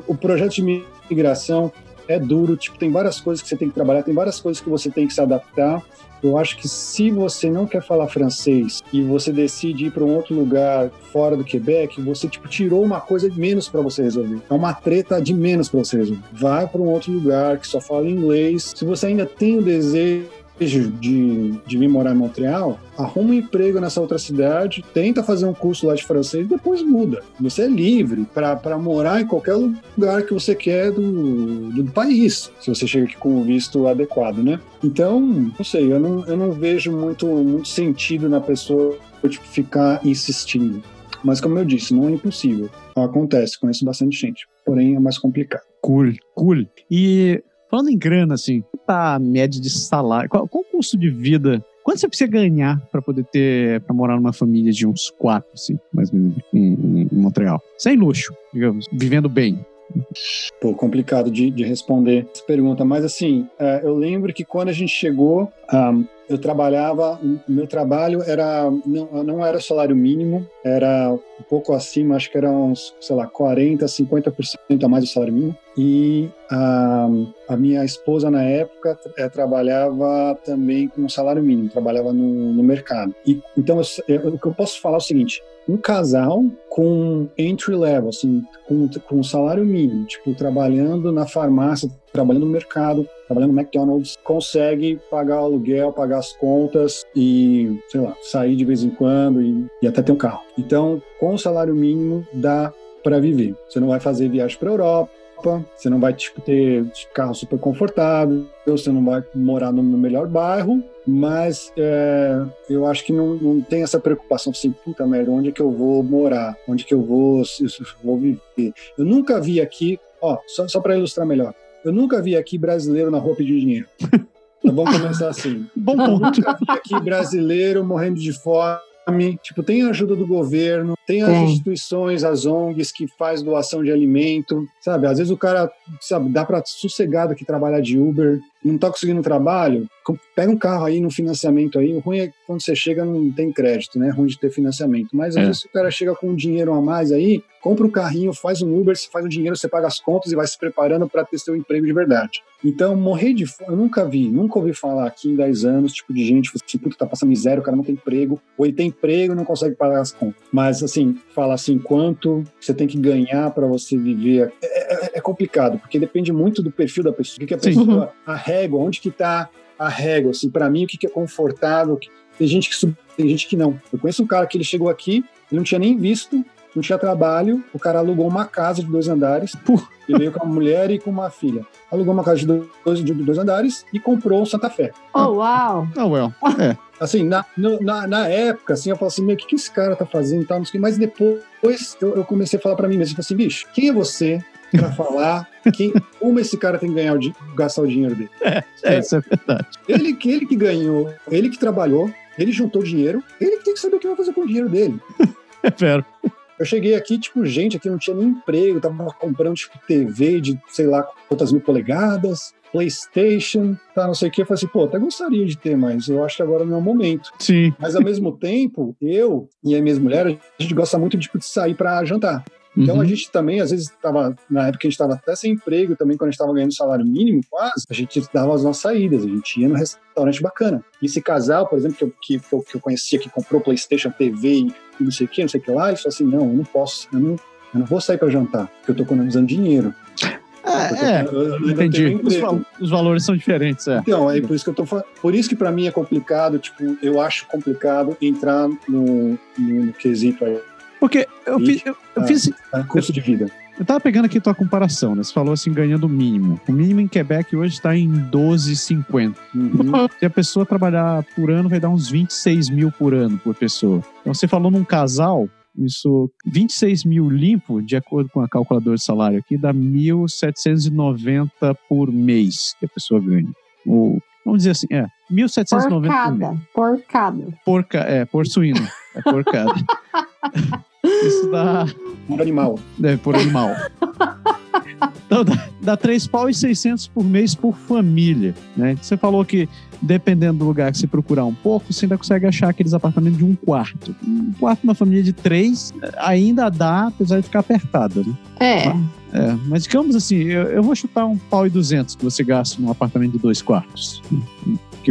S3: O, projeto de imigração é duro, tipo, tem várias coisas que você tem que trabalhar, tem várias coisas que você tem que se adaptar. Eu acho que se você não quer falar francês e você decide ir para um outro lugar fora do Quebec, você tipo tirou uma coisa de menos para você resolver. É uma treta de menos para você resolver. Vai para um outro lugar que só fala inglês. Se você ainda tem o desejo de, de vir morar em Montreal, arruma um emprego nessa outra cidade, tenta fazer um curso lá de francês e depois muda. Você é livre para morar em qualquer lugar que você quer do, do país, se você chega aqui com o visto adequado, né? Então, não sei, eu não, eu não vejo muito, muito sentido na pessoa tipo, ficar insistindo. Mas, como eu disse, não é impossível. Acontece, conheço bastante gente. Porém, é mais complicado.
S2: Cool, cool. E falando em grana, assim, tá a média de salário? Qual, qual o custo de vida? Quanto você precisa ganhar para poder ter, para morar numa família de uns quatro, assim, mais ou menos, em, em Montreal? Sem luxo, digamos, vivendo bem.
S3: Pô, complicado de, de responder essa pergunta, mas assim, é, eu lembro que quando a gente chegou, eu trabalhava, o meu trabalho era não, não era salário mínimo, era um pouco acima, acho que era uns, sei lá, 40, 50% a mais do salário mínimo. E a, a minha esposa, na época, é, trabalhava também com salário mínimo, trabalhava no, no mercado. E, então, eu, eu, o que eu posso falar é o seguinte: um casal com entry level, assim, com, com salário mínimo, tipo, trabalhando na farmácia, trabalhando no mercado, trabalhando no McDonald's, consegue pagar o aluguel, pagar as contas e, sei lá, sair de vez em quando e, e até ter um carro. Então, com o salário mínimo, dá para viver. Você não vai fazer viagem para Europa, você não vai tipo, ter carro super confortável, você não vai morar no, melhor bairro, mas é, eu acho que não, não, tem essa preocupação assim, puta merda, onde é que eu vou morar? Onde que eu vou, eu vou viver? Eu nunca vi aqui, ó, só, só para ilustrar melhor, eu nunca vi aqui brasileiro na rua pedir dinheiro. Então vamos começar assim.
S2: Bom ponto. Eu
S3: nunca vi aqui brasileiro morrendo de fome Tipo, tem ajuda do governo, tem as instituições, as ONGs que faz doação de alimento, sabe? Às vezes o cara, sabe, dá para sossegado aqui trabalhar de Uber, não tá conseguindo trabalho, pega um carro aí no financiamento aí. O ruim é que quando você chega não tem crédito, né? É ruim de ter financiamento. Mas às é. vezes o cara chega com um dinheiro a mais aí, compra um carrinho, faz um Uber, você faz o dinheiro, você paga as contas e vai se preparando para ter seu emprego de verdade. Então, morrer de fome, eu nunca vi, nunca ouvi falar aqui em 10 anos, tipo, de gente, assim, puta, tá passando miséria, o cara não tem emprego, ou ele tem emprego e não consegue pagar as contas. Mas, assim, fala assim, quanto você tem que ganhar para você viver. É, é, é, complicado, porque depende muito do perfil da pessoa. O que, que a pessoa, Sim. a régua, onde que tá a régua, assim, para mim, o que, que é confortável. Tem gente que tem gente que não. Eu conheço um cara que ele chegou aqui, ele não tinha nem visto, não tinha trabalho, o cara alugou uma casa de dois andares, ele veio com uma mulher e com uma filha. Alugou uma casa de dois, de dois andares e comprou um Santa Fé.
S4: Oh, uau!
S2: Oh, well. É.
S3: Assim, na, na, na, época, assim, eu falo assim, meu, o que, que esse cara tá fazendo e tal, mas depois eu, eu comecei a falar para mim mesmo, assim, bicho, quem é você para falar quem, como esse cara tem que ganhar o, gastar o dinheiro dele.
S2: É, é, isso é verdade.
S3: Ele, ele que ganhou, ele que trabalhou, ele juntou dinheiro, ele que tem que saber o que vai fazer com o dinheiro dele.
S2: é vero.
S3: Eu cheguei aqui, tipo, gente aqui não tinha nem emprego, tava comprando, tipo, TV de, sei lá, quantas mil polegadas, PlayStation, tá, não sei o que. Eu falei assim, pô, até gostaria de ter, mas eu acho que agora não é o momento.
S2: Sim.
S3: Mas ao mesmo tempo, eu e a minha mulher, a gente gosta muito tipo, de sair para jantar. Então
S2: Uhum.
S3: a gente também, às vezes, estava na época a gente estava até sem emprego, também quando a gente estava ganhando salário mínimo, quase, a gente dava as nossas saídas, a gente ia no restaurante bacana. E esse casal, por exemplo, que eu, que, que eu, que eu conhecia, que comprou PlayStation TV e não sei o que, não sei o que lá, ele falou assim: não, eu não posso, eu não, eu não vou sair para jantar, porque eu tô economizando dinheiro. Porque
S2: É, é,
S3: eu-
S2: entendi. Os, val- os valores são diferentes, é.
S3: Então, é por isso que eu tô falando. Por isso que para mim é complicado, tipo, eu acho complicado entrar no, no, no quesito aí,
S2: Porque eu, fiz, eu, eu
S3: ah.
S2: fiz.
S3: tá? custo de vida.
S2: Eu tava pegando aqui tua comparação, né? Você falou assim, ganhando o mínimo. O mínimo em Quebec hoje está em 12,50.
S3: Uhum.
S2: Se a pessoa trabalhar por ano, vai dar uns 26 mil por ano por pessoa. Então você falou num casal, isso, 26 mil limpo, de acordo com a calculadora de salário aqui, dá 1.790 por mês que a pessoa ganha. Ou, vamos dizer assim, é, 1.790 por mês.
S4: Porcada, porcada.
S2: Porca, é, por suíno. É porcada. Isso dá
S3: Por animal.
S2: é, por animal. Então dá, dá 3 pau e 600 por mês por família, né? Você falou que dependendo do lugar que você procurar um pouco, você ainda consegue achar aqueles apartamentos de um quarto. Um quarto numa família de três ainda dá, apesar de ficar apertada, né?
S4: É,
S2: É, mas digamos assim, eu, eu vou chutar um pau e 200 que você gasta num apartamento de dois quartos.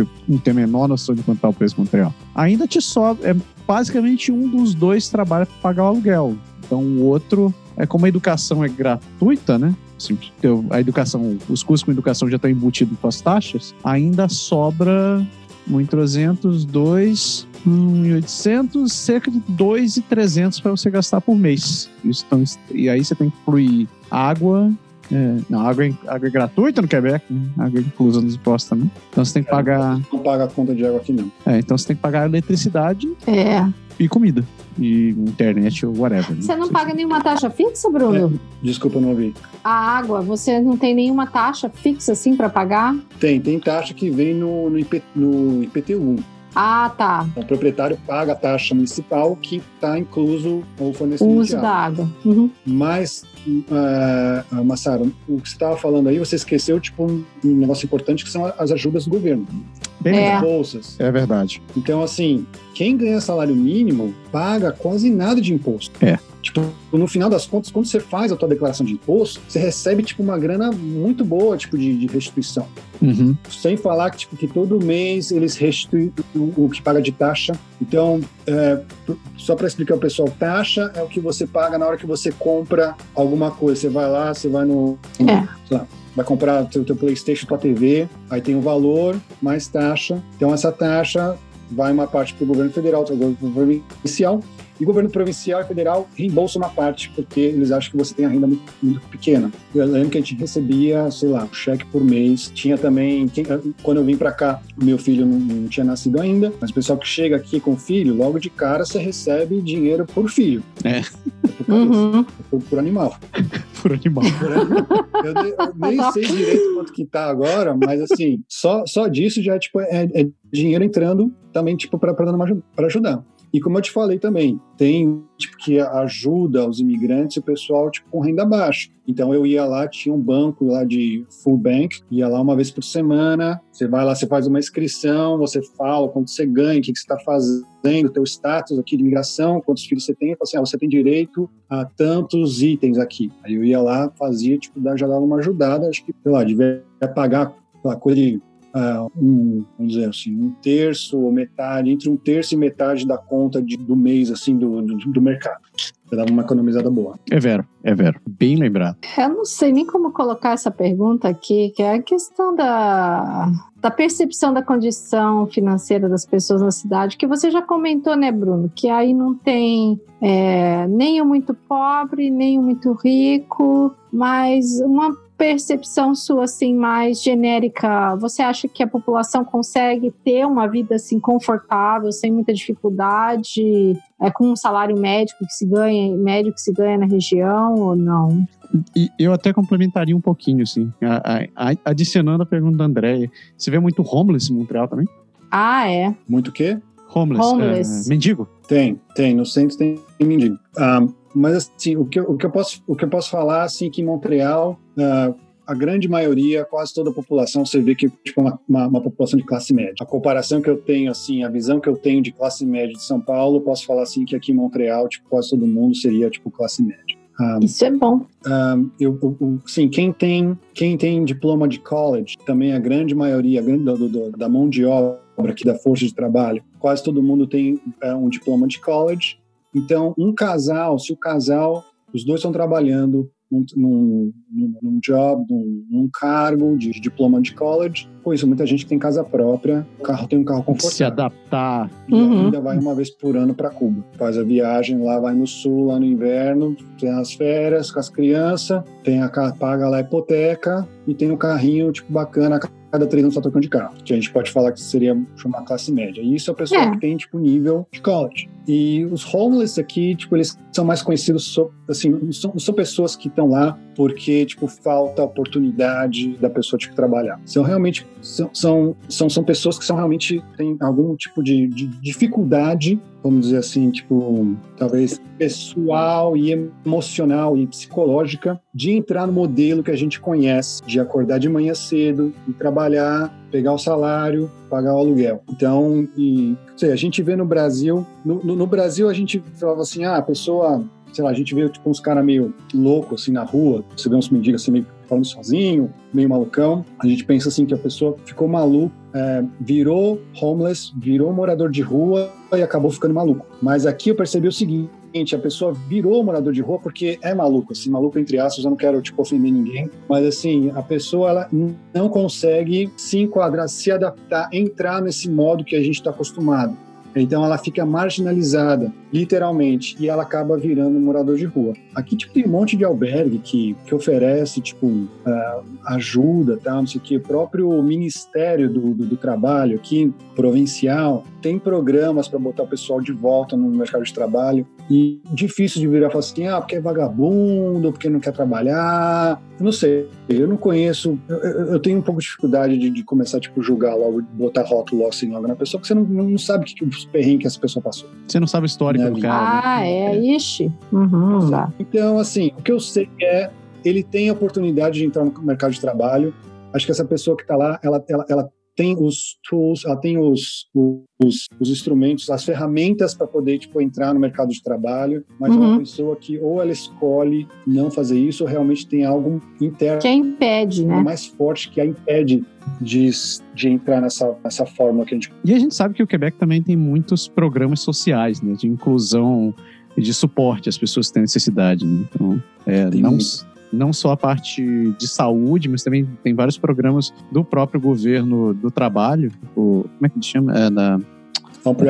S2: Que não tenho a menor noção de quanto tá o preço Montreal. Ainda te sobra, é basicamente um dos dois trabalha para pagar o aluguel. Então o outro, é como a educação é gratuita, né? Assim, a educação, os custos com educação já estão embutidos com as taxas, ainda sobra um em 300, dois, um em 800, cerca de 2,300 para você gastar por mês. Isso tão, e aí você tem que incluir água. É, não, água é, água é gratuita no Quebec, né? água é inclusa nos impostos também. Então você tem que pagar.
S3: Não paga a conta de água aqui, não.
S2: É, então você tem que pagar eletricidade
S4: é.
S2: e comida. E internet ou whatever. né?
S4: Você não paga nenhuma taxa fixa, Bruno?
S3: Desculpa, eu não ouvi.
S4: A água, você não tem nenhuma taxa fixa assim para pagar?
S3: Tem, tem taxa que vem no, no, IP, no IPTU.
S4: Ah, tá.
S3: O proprietário paga a taxa municipal que está incluso o
S4: O
S3: fornecimento
S4: uso
S3: de
S4: da
S3: água.
S4: água. Uhum.
S3: Mas, uh, Massaro, o que você estava falando aí, você esqueceu tipo, um, um negócio importante que são as ajudas do governo.
S2: Bem
S4: É.
S3: As bolsas.
S2: É verdade.
S3: Então, assim, quem ganha salário mínimo paga quase nada de imposto.
S2: É.
S3: Tipo, no final das contas, quando você faz a tua declaração de imposto, você recebe, tipo, uma grana muito boa, tipo, de, de restituição.
S2: Uhum.
S3: Sem falar que, tipo, que todo mês eles restituem o, o que paga de taxa. Então, é, só para explicar ao pessoal, taxa é o que você paga na hora que você compra alguma coisa. Você vai lá, você vai no...
S4: É.
S3: sei lá, vai comprar o teu, teu Playstation, tua TV, aí tem o valor, mais taxa. Então, essa taxa vai uma parte para o governo federal, outra para o governo provincial. E governo provincial e federal reembolsam uma parte, porque eles acham que você tem a renda muito, muito pequena. Eu lembro que a gente recebia, sei lá, um cheque por mês. Tinha também, quem- quando eu vim para cá, meu filho não, não tinha nascido ainda, mas o pessoal que chega aqui com filho, logo de cara você recebe dinheiro por filho.
S2: É.
S3: Por, cabeça,
S4: Uhum.
S3: por, por animal.
S2: Por animal.
S3: Eu, eu nem sei direito quanto que tá agora, mas assim, só, só disso já tipo, é, é dinheiro entrando também tipo, para ajudar. E como eu te falei também, tem tipo que ajuda os imigrantes e o pessoal tipo com renda baixa. Então eu ia lá, tinha um banco lá de full bank, ia lá uma vez por semana, você vai lá, você faz uma inscrição, você fala quanto você ganha, o que, você está fazendo, teu status aqui de imigração, quantos filhos você tem, e fala assim, ah, você tem direito a tantos itens aqui. Aí eu ia lá, fazia, tipo, já dava uma ajudada, acho que, sei lá, devia pagar uma coisa de ah, um, vamos dizer assim, um terço ou metade, entre um terço e metade da conta de- do mês, assim, do, do, do mercado. Eu dava uma economizada boa.
S2: É vero, é vero. Bem lembrado.
S4: Eu não sei nem como colocar essa pergunta aqui, que é a questão da, da percepção da condição financeira das pessoas na cidade, que você já comentou, né, Bruno? Que aí não tem é, nem o muito pobre, nem o muito rico, mas uma percepção sua assim mais genérica, você acha que a população consegue ter uma vida assim confortável, sem muita dificuldade, é com um salário médico que se ganha, médio que se ganha na região ou não?
S2: E eu até complementaria um pouquinho, assim, a- a- a- adicionando a pergunta da Andréia. Você vê muito homeless em Montreal também?
S4: Ah, é.
S3: Muito o quê?
S2: Homeless.
S4: Homeless.
S2: é, mendigo?
S3: Tem, tem. No centro tem mendigo. Ah, mas, assim, o que, eu, o, que eu posso, o que eu posso falar, assim, que em Montreal, ah, a grande maioria, quase toda a população, você vê que tipo uma, uma, uma população de classe média. A comparação que eu tenho, assim, a visão que eu tenho de classe média de São Paulo, posso falar assim que aqui em Montreal, tipo, quase todo mundo seria tipo classe média. Ah,
S4: Isso é bom.
S3: ah, eu, eu- eu- sim, quem tem, quem tem diploma de college, também a grande maioria a grande, do- do- da mão de obra aqui da força de trabalho, quase todo mundo tem é, um diploma de college. Então, um casal, se o casal, os dois estão trabalhando num, num, num- job, num, num cargo de diploma de college, com isso, muita gente tem casa própria, o carro tem um carro
S2: Se
S3: confortável.
S2: adaptar.
S3: E
S4: Uhum.
S3: ainda vai uma vez por ano para Cuba. Faz a viagem lá, vai no sul, lá no inverno, tem as férias com as crianças, tem a paga lá a hipoteca e tem um carrinho tipo bacana a cada três anos tá trocando de carro. Que a gente pode falar que seria uma classe média. E isso é a pessoa
S4: É.
S3: que tem tipo nível de college. E os homeless aqui, tipo, eles são mais conhecidos, so- assim, não são, são pessoas que estão lá porque, tipo, falta oportunidade da pessoa, tipo, trabalhar. São realmente, são, são, são, são pessoas que são realmente, têm algum tipo de, de dificuldade, vamos dizer assim, tipo, talvez pessoal e emocional e psicológica de entrar no modelo que a gente conhece, de acordar de manhã cedo e trabalhar, pegar o salário, pagar o aluguel. Então, e, sei, a gente vê no Brasil, no, no- no Brasil a gente falava assim, ah, a pessoa, sei lá, a gente vê tipo uns caras meio loucos assim na rua, você vê uns mendigos assim meio falando sozinho, meio malucão. A gente pensa assim que a pessoa ficou maluca, é, virou homeless, virou morador de rua e acabou ficando maluco. Mas aqui eu percebi o seguinte, a pessoa virou morador de rua porque é maluco, assim, maluco entre aspas, eu não quero, tipo, ofender ninguém, mas, assim, a pessoa, ela não consegue se enquadrar, se adaptar, entrar nesse modo que a gente está acostumado. Então ela fica marginalizada, literalmente, e ela acaba virando morador de rua. Aqui tipo, tem um monte de albergue que, que oferece tipo ah, ajuda, tá, não sei o. O próprio Ministério do, do, do Trabalho aqui, provincial, tem programas para botar o pessoal de volta no mercado de trabalho. E difícil de virar e falar assim, ah, porque é vagabundo, porque não quer trabalhar. Eu não sei, eu não conheço, eu, eu- tenho um pouco de dificuldade de, de começar, tipo, julgar logo, botar rótulo assim logo na pessoa, porque você não, não sabe que, que os perrengues que essa pessoa passou.
S2: Você não sabe o histórico Cara.
S4: Ah,
S2: né?
S4: é, ixi. Uhum.
S3: Então, assim, o que eu sei é ele tem a oportunidade de entrar no mercado de trabalho. Acho que essa pessoa que está lá, ela, ela, ela tem os tools, ela tem os, os, os instrumentos, as ferramentas para poder tipo, entrar no mercado de trabalho, mas é uma
S4: Uhum.
S3: pessoa que ou ela escolhe não fazer isso, ou realmente tem algo interno
S4: Que impede, né?
S3: mais forte que a impede de, de entrar nessa, nessa fórmula que a gente
S2: E a gente sabe que o Quebec também tem muitos programas sociais, né, de inclusão e de suporte às pessoas que têm necessidade. né? Então, é,
S3: Tem
S2: não,
S3: muito.
S2: Não só a parte de saúde, mas também tem vários programas do próprio governo do trabalho, o, como é que ele chama? É, da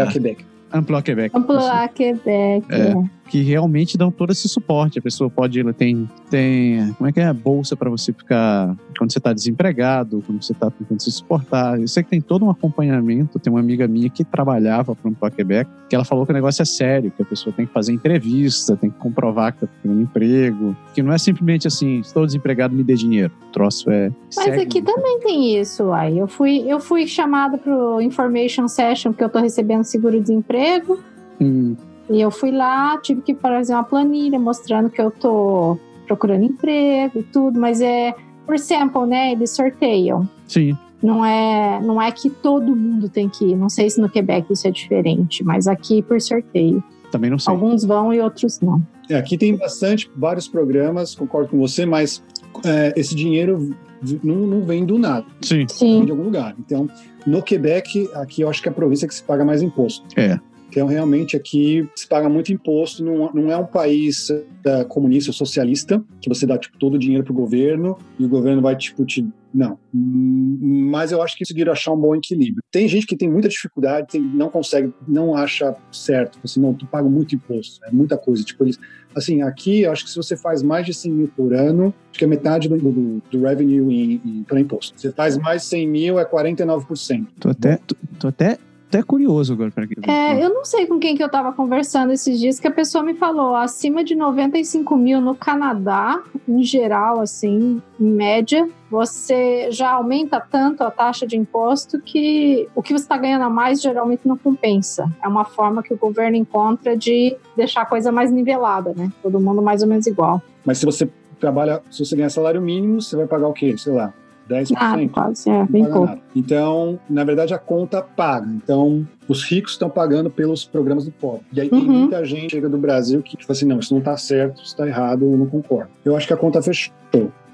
S2: Ah.
S3: Quebec.
S2: Amplo Quebec.
S4: Amplar Quebec.
S2: É. que realmente dão todo esse suporte. A pessoa pode, ela tem, tem, como é que é, bolsa para você ficar quando você está desempregado, quando você está tentando se suportar. Eu sei que tem todo um acompanhamento. Tem uma amiga minha que trabalhava para um Quebec, que ela falou que o negócio é sério, que a pessoa tem que fazer entrevista, tem que comprovar que está tendo emprego, que não é simplesmente assim, estou desempregado, me dê dinheiro. O troço é.
S4: Mas
S2: segue
S4: aqui também tem isso, uai. Eu fui, eu fui chamada pro information session porque eu tô recebendo seguro-desemprego.
S2: Hum,
S4: E eu fui lá, tive que fazer uma planilha mostrando que eu tô procurando emprego e tudo, mas é por sample, né? Eles sorteiam.
S2: sim.
S4: Não é, não é que todo mundo tem que ir. Não sei se no Quebec isso é diferente, mas aqui por sorteio.
S2: Também não sei.
S4: Alguns vão e outros não.
S3: É, aqui tem bastante, vários programas, concordo com você, mas é, esse dinheiro não, não vem do nada,
S2: Sim.
S3: vem
S4: Sim.
S3: de algum lugar. Então, no Quebec, aqui eu acho que é a província que se paga mais imposto.
S2: É.
S3: Então, realmente, aqui se paga muito imposto, não, não é um país é, comunista ou socialista, que você dá, tipo, todo o dinheiro pro governo e o governo vai, tipo, te... Não. Hum, Mas eu acho que conseguiram achar um bom equilíbrio. Tem gente que tem muita dificuldade, tem- não consegue, não acha certo. Assim, não, tu paga muito imposto, é muita coisa. Tipo, eles... Assim, aqui, eu acho que se você faz mais de 100 mil por ano, acho que é metade do, do, do revenue para imposto. Você faz mais de 100 mil, é 49%.
S2: Tô até, tô, tô até, até curioso agora. Pra.
S4: É, eu não sei com quem que eu tava conversando esses dias que a pessoa me falou acima de 95 mil no Canadá, em geral, assim, em média, você já aumenta tanto a taxa de imposto que o que você está ganhando a mais geralmente não compensa. É uma forma que o governo encontra de deixar a coisa mais nivelada, né? Todo mundo mais ou menos igual.
S3: Mas se você trabalha, se você ganhar salário mínimo, você vai pagar o quê? Sei lá, 10%.
S4: Ah, quase, é, bem pouco. Nada.
S3: Então, na verdade, a conta paga. Então, os ricos estão pagando pelos programas do pobre. E aí uhum. tem muita gente chega do Brasil que tipo assim, não, isso não está certo, isso está errado, eu não concordo. Eu acho que a conta fechou.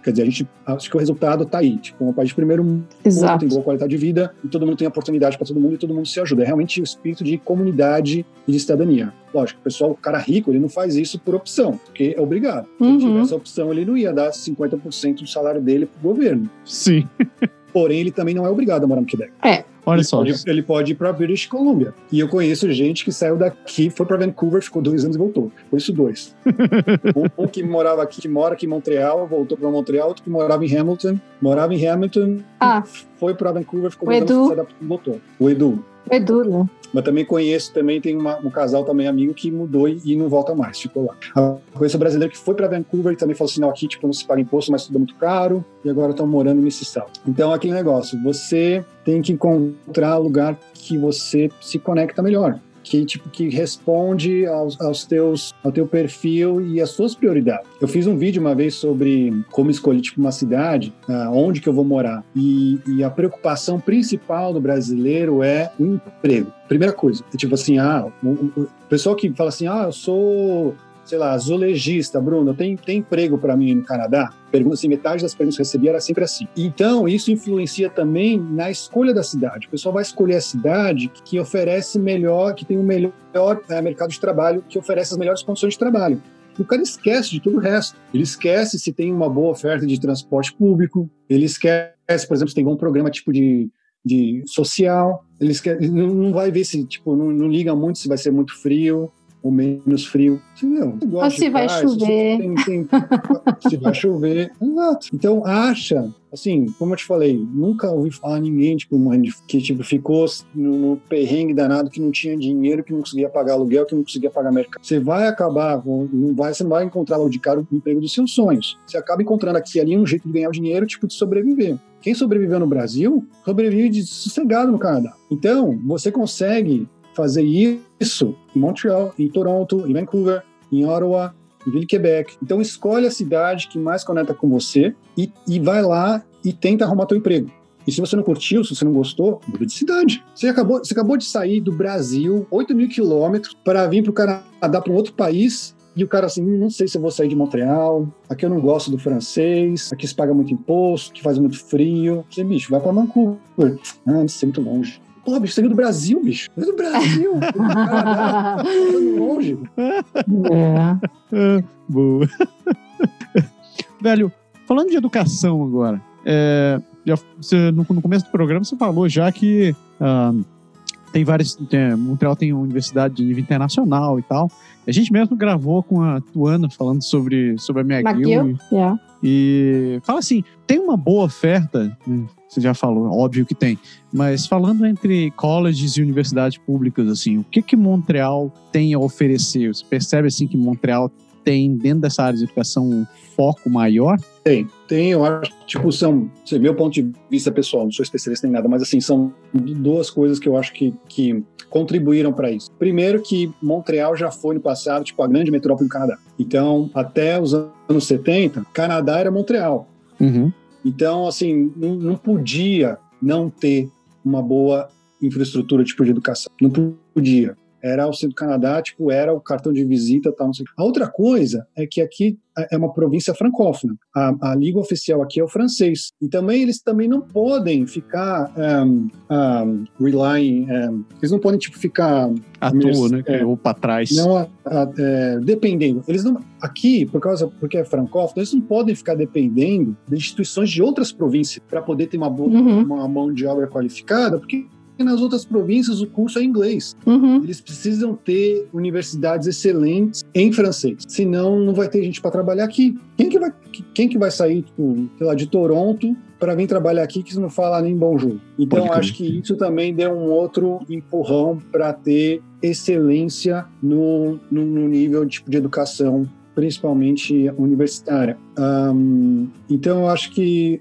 S3: Quer dizer, a gente acho que o resultado está aí. Tipo, um país de primeiro mundo tem boa qualidade de vida e todo mundo tem oportunidade para todo mundo e todo mundo se ajuda. É realmente o espírito de comunidade e de cidadania. Lógico, o pessoal, o cara rico, ele não faz isso por opção, porque é obrigado. Se uhum. ele tivesse opção, ele não ia dar 50% do salário dele para o governo.
S2: Sim.
S3: Porém, ele também não é obrigado a morar no Quebec.
S4: É.
S2: Olha
S3: ele
S2: só.
S3: Pode, ele pode ir para British Columbia. E eu conheço gente que saiu daqui, foi para Vancouver, ficou dois anos e voltou. Conheço dois. um, um, que morava aqui, que mora aqui em Montreal, voltou para Montreal, outro que morava em Hamilton, morava em Hamilton, ah. foi para Vancouver, ficou
S4: dois
S3: anos e voltou. O Edu.
S4: O Edu, né?
S3: Mas também conheço, também tem uma, um casal também amigo que mudou e, e, não volta mais, ficou lá. Eu conheço um brasileiro que foi para Vancouver e também falou assim, não, aqui tipo, não se paga imposto, mas tudo é muito caro, e agora estão morando em Mississauga. Então, aquele negócio, você tem que encontrar lugar que você se conecta melhor que tipo que responde aos, aos, teus ao teu perfil e às suas prioridades. Eu fiz um vídeo uma vez sobre como escolher tipo uma cidade, uh, onde que eu vou morar e, e, a preocupação principal do brasileiro é o emprego. Primeira coisa, é tipo assim, ah, o, o pessoal que fala assim, ah, eu sou sei lá, zoologista, Bruno, tem, tem emprego para mim no Canadá? Pergunta assim, metade das perguntas que recebi era sempre assim. Então, isso influencia também na escolha da cidade. O pessoal vai escolher a cidade que oferece melhor, que tem o melhor é, mercado de trabalho, que oferece as melhores condições de trabalho. O cara esquece de tudo o resto. Ele esquece se tem uma boa oferta de transporte público, ele esquece, por exemplo, se tem um programa tipo de, de social, ele esquece, não vai ver se, tipo, não, não liga muito se vai ser muito frio, ou menos frio. Não,
S4: ou se vai chover. Tem, tem,
S3: se vai chover. Exato. Então, acha, assim, como eu te falei, nunca ouvi falar ninguém, tipo, que tipo, ficou no, no, perrengue danado, que não tinha dinheiro, que não conseguia pagar aluguel, que não conseguia pagar mercado. Você vai acabar, não vai, você não vai encontrar logo de cara o emprego dos seus sonhos. Você acaba encontrando aqui ali um jeito de ganhar o dinheiro, tipo, de sobreviver. Quem sobreviveu no Brasil, sobrevive de sossegado no Canadá. Então, você consegue fazer isso em Montreal, em Toronto, em Vancouver, em Ottawa, em Ville Quebec. Então escolhe a cidade que mais conecta com você e, e vai lá e tenta arrumar teu emprego. E se você não curtiu, se você não gostou, muda de cidade. Você acabou, você acabou de sair do Brasil, 8 mil quilômetros, para vir para o Canadá, para um outro país, e o cara assim, hum, não sei se eu vou sair de Montreal, aqui eu não gosto do francês, aqui se paga muito imposto, aqui faz muito frio. Você, bicho, vai para Vancouver. Ah, não sei, muito longe. Pô, bicho, saiu do Brasil, bicho. Saiu do Brasil. Caralho, longe.
S2: É. Boa. Velho, falando de educação agora, é, já, você, no, no, começo do programa você falou já que uh, tem várias. Tem, Montreal tem uma universidade de nível internacional e tal. A gente mesmo gravou com a Tuana falando sobre, sobre a McGill.
S4: E, yeah.
S2: e fala assim: tem uma boa oferta né, você já falou, óbvio que tem. Mas falando entre colleges e universidades públicas, assim, o que que Montreal tem a oferecer? Você percebe assim que Montreal tem dentro dessa área de educação um foco maior?
S3: Tem, tem, eu acho, tipo, são, meu ponto de vista pessoal, não sou especialista em nada, mas assim, são duas coisas que eu acho que, que contribuíram para isso. Primeiro que Montreal já foi no passado, tipo, a grande metrópole do Canadá. Então, até os anos 70, Canadá era Montreal.
S2: Uhum.
S3: Então, assim, não, não podia não ter uma boa infraestrutura tipo de educação. Não podia era o centro do Canadá, tipo, era o cartão de visita, tal, não sei. A outra coisa é que aqui é uma província francófona. A, a língua oficial aqui é o francês. E também eles também não podem ficar um, um, relying, um, eles não podem tipo ficar
S2: à toa, né? É, ou para trás.
S3: Não, a, a, é, dependendo. Eles não aqui por causa porque é francófono, eles não podem ficar dependendo de instituições de outras províncias para poder ter uma boa uhum. uma mão de obra qualificada, porque nas outras províncias o curso é inglês.
S4: Uhum.
S3: Eles precisam ter universidades excelentes em francês, senão não vai ter gente para trabalhar aqui. Quem que vai, quem que vai sair, tipo, sei lá, de Toronto para vir trabalhar aqui que não fala nem bonjour? Então acho que isso também deu um outro empurrão para ter excelência no, no, no nível tipo, de educação principalmente universitária. Um, então, eu acho que,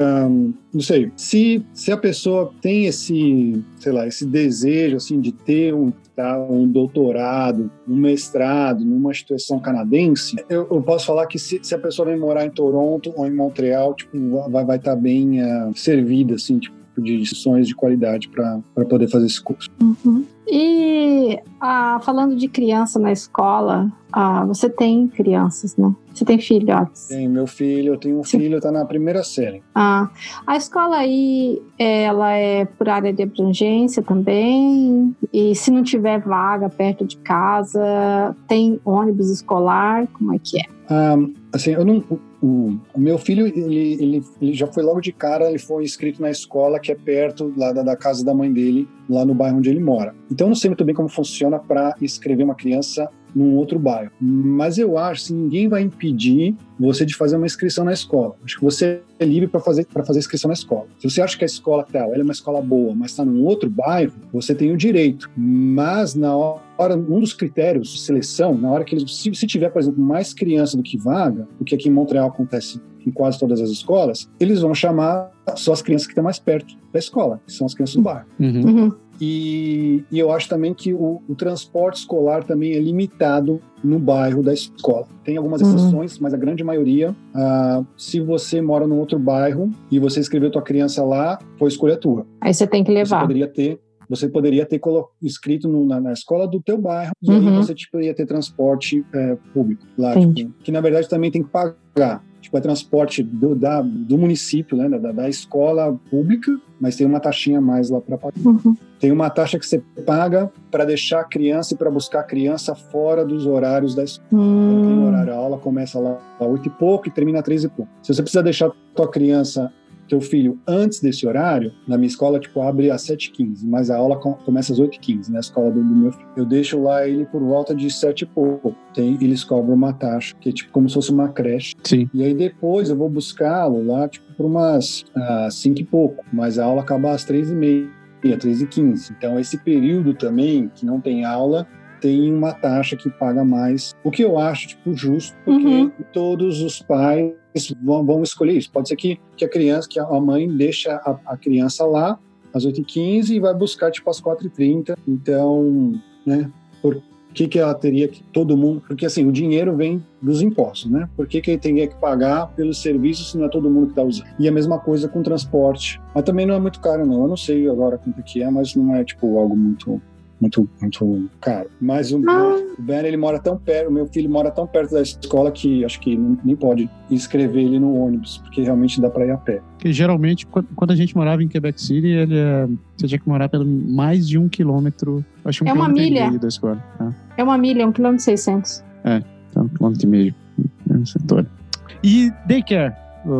S3: um, não sei, se, se a pessoa tem esse, sei lá, esse desejo, assim, de ter um tá? um doutorado, um mestrado numa instituição canadense, eu, eu posso falar que se, se, a pessoa vem morar em Toronto ou em Montreal, tipo, vai estar vai tá bem uh, servida, assim, tipo, de instituições de qualidade para poder fazer esse curso.
S4: Uhum. E ah, falando de criança na escola, ah, você tem crianças, né? Você tem filhotes?
S3: Tenho meu filho, eu tenho um Sim. filho, está na primeira série.
S4: Ah, a escola aí, ela é por área de abrangência também? E se não tiver vaga perto de casa, tem ônibus escolar? Como é que é?
S3: Ah, assim, eu não, o, o, meu filho, ele, ele, ele, já foi logo de cara, ele foi inscrito na escola que é perto lá da, da, casa da mãe dele, lá no bairro onde ele mora. Então eu não sei muito bem como funciona para inscrever uma criança num outro bairro. Mas eu acho que ninguém vai impedir você de fazer uma inscrição na escola. Acho que você é livre para fazer para fazer inscrição na escola. Se você acha que a escola tal, ela é uma escola boa, mas está num outro bairro, você tem o direito. Mas na hora, um dos critérios de seleção, na hora que eles, se, se tiver, por exemplo, mais criança do que vaga, o que aqui em Montreal acontece em quase todas as escolas, eles vão chamar só as crianças que estão mais perto da escola, que são as crianças do bairro.
S4: Uhum. Uhum.
S3: E, e, eu acho também que o, o, transporte escolar também é limitado no bairro da escola. Tem algumas uhum. exceções, mas a grande maioria, ah, se você mora num outro bairro e você escreveu tua criança lá, foi escolha tua.
S4: Aí você tem que levar.
S3: Você poderia ter você poderia ter inscrito no, na, na, escola do teu bairro e aí uhum. você tipo, ia ter transporte é, público lá, tipo, que na verdade também tem que pagar tipo, é transporte do, da, do município, né, da, da escola pública, mas tem uma taxinha a mais lá para pagar. Uhum. Tem uma taxa que você paga para deixar a criança e para buscar a criança fora dos horários da escola. Uhum. Tem horário, a aula começa lá às oito e pouco e termina às três e pouco. Se você precisa deixar a tua criança teu filho antes desse horário, na minha escola, tipo, abre às 7h15, mas a aula começa às 8h15, na escola do, meu filho. Eu deixo lá ele por volta de 7 e pouco. Tem, eles cobram uma taxa, que é tipo como se fosse uma creche.
S2: Sim.
S3: E aí depois eu vou buscá-lo lá, tipo, por umas ah, 5 e pouco, mas a aula acaba às 3 e meia, 3 e 15. Então, esse período também, que não tem aula, tem uma taxa que paga mais. O que eu acho, tipo, justo, porque uhum. todos os pais vão, vão, escolher isso. Pode ser que, que a criança, que a mãe deixa a, a criança lá às 8h15 e vai buscar, tipo, às 4h30. Então, né, por que, que ela teria que todo mundo. Porque assim, o dinheiro vem dos impostos, né? Por que, que ele teria que pagar pelos serviços se não é todo mundo que está usando? E a mesma coisa com transporte. Mas também não é muito caro, não. Eu não sei agora quanto que é, mas não é tipo algo muito muito, muito caro. Mas o, ah. o Ben, ele mora tão perto, o meu filho mora tão perto da escola que acho que nem pode inscrever ele no ônibus, porque realmente dá para ir a pé.
S2: Porque geralmente, quando a gente morava em Quebec City, ele é, você tinha que morar pelo mais de um quilômetro, acho um
S4: é uma milha.
S2: da escola.
S4: É. é uma milha, um quilômetro e seiscentos.
S2: É, então, um quilômetro e meio no setor. E daycare,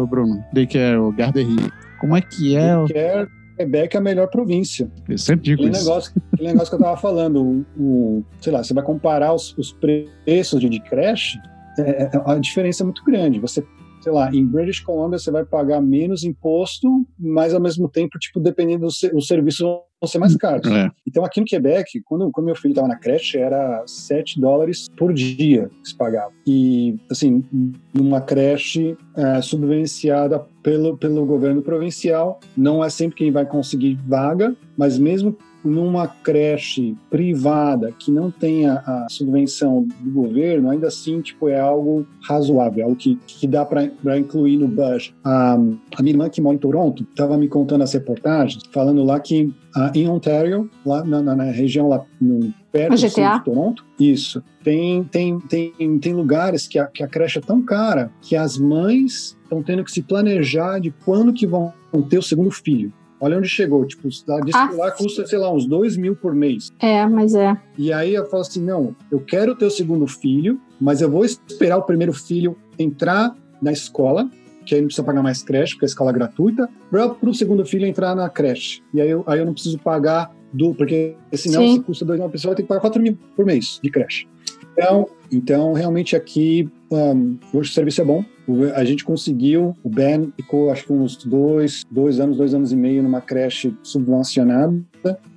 S2: Bruno, daycare, o garderie, como é que é?
S3: Daycare, Quebec é a melhor província.
S2: Eu sempre digo
S3: aquele
S2: isso.
S3: Negócio, aquele negócio que eu estava falando, o, o, sei lá, você vai comparar os, os preços de, de creche, é, é, a diferença é muito grande. Você sei lá, em British Columbia você vai pagar menos imposto, mas ao mesmo tempo, tipo, dependendo do ser, os serviços vão ser mais caros. É. Então aqui no Quebec, quando, quando meu filho estava na creche, era 7 dólares por dia que se pagava. E, assim, numa creche é, subvenciada pelo, pelo governo provincial, não é sempre quem vai conseguir vaga, mas mesmo numa creche privada que não tenha a subvenção do governo, ainda assim, tipo, é algo razoável, é algo que, que dá para incluir no budget. A, a minha irmã que mora em Toronto estava me contando as reportagens, falando lá que uh, em Ontario, lá na, na, na região lá no, perto de Toronto, isso, tem, tem, tem, tem lugares que a, que a creche é tão cara que as mães estão tendo que se planejar de quando que vão ter o segundo filho. Olha onde chegou, tipo, a lá custa, sei lá, uns dois mil por mês.
S4: É, mas é.
S3: E aí eu falo assim, não, eu quero ter o segundo filho, mas eu vou esperar o primeiro filho entrar na escola, que aí não precisa pagar mais creche, porque a escola é gratuita, para o segundo filho entrar na creche. E aí eu, aí eu não preciso pagar do, porque senão Sim. se custa dois mil, a pessoa tem que pagar quatro mil por mês de creche. Então, então realmente aqui, um, hoje o serviço é bom, a gente conseguiu, o Ben ficou acho que uns dois, dois anos, dois anos e meio numa creche subvencionada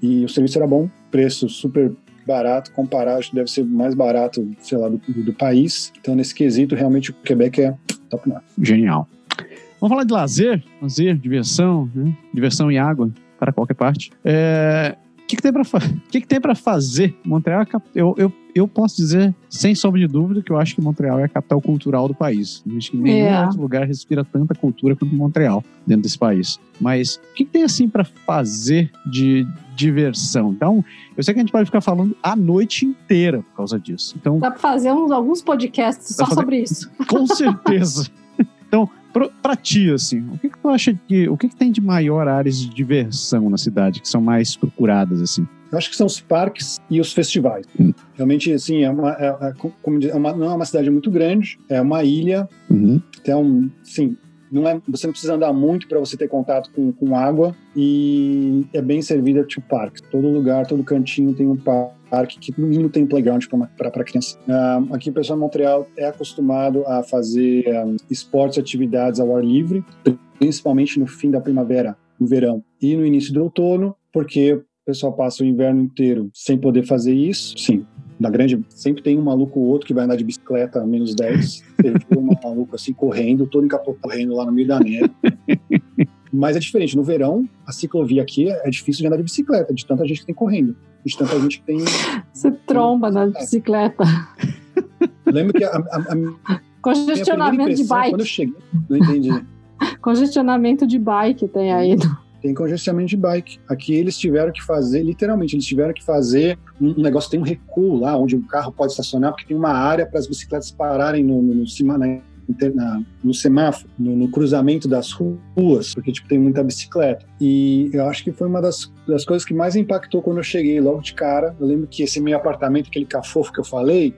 S3: e o serviço era bom, preço super barato, comparado, deve ser mais barato, sei lá, do, do, país. Então, nesse quesito, realmente o Quebec é top notch.
S2: Genial. Vamos falar de lazer, lazer, diversão, né? diversão e água para qualquer parte. É, O que, que tem para que, que para fazer? Montreal é eu, eu, eu posso dizer, sem sombra de dúvida, que eu acho que Montreal é a capital cultural do país. Acho que nenhum
S4: É.
S2: outro lugar respira tanta cultura quanto Montreal dentro desse país. Mas o que, que tem assim para fazer de diversão? Então, eu sei que a gente pode ficar falando a noite inteira por causa disso. Então,
S4: Dá pra fazer uns, alguns podcasts só
S2: fazer-
S4: sobre isso.
S2: com certeza. Então, pra ti, assim, o que, que tu acha que. O que, que tem de maior áreas de diversão na cidade, que são mais procuradas, assim?
S3: Eu acho que são os parques e os festivais.
S2: Hum.
S3: Realmente, assim, é uma, é- é- como diz- é uma- não é uma cidade muito grande, é uma ilha,
S2: Uhum.
S3: então, sim, não é, você não precisa andar muito para você ter contato com, com água e é bem servida tipo parque. Todo lugar, todo cantinho tem um parque que no mínimo tem playground para criança. Ah, aqui o pessoal de Montreal é acostumado a fazer ah, esportes e atividades ao ar livre, principalmente no fim da primavera, no verão e no início do outono, porque o pessoal passa o inverno inteiro sem poder fazer isso. Sim, na grande, sempre tem um maluco ou outro que vai andar de bicicleta a menos 10. Você vê um maluco assim correndo, todo encapotado correndo lá no meio da neve. Mas é diferente. No verão, a ciclovia aqui é difícil de andar de bicicleta, de tanta gente que tem correndo, de tanta gente que tem.
S4: Você tromba na bicicleta.
S3: Eu lembro que a, a, a
S4: Congestionamento de
S3: impressão, quando eu
S4: bike.
S3: cheguei, não entendi.
S4: Congestionamento de bike tem aí.
S3: Tem congestionamento de bike. Aqui eles tiveram que fazer, literalmente, eles tiveram que fazer um um negócio, tem um recuo lá, onde o carro pode estacionar, porque tem uma área para as bicicletas pararem no, no, no, na- na- no semáforo, no, no cruzamento das ruas, porque tipo, tem muita bicicleta. E eu acho que foi uma das, das coisas que mais impactou quando eu cheguei logo de cara. Eu lembro que esse meu apartamento, aquele cafofo que eu falei,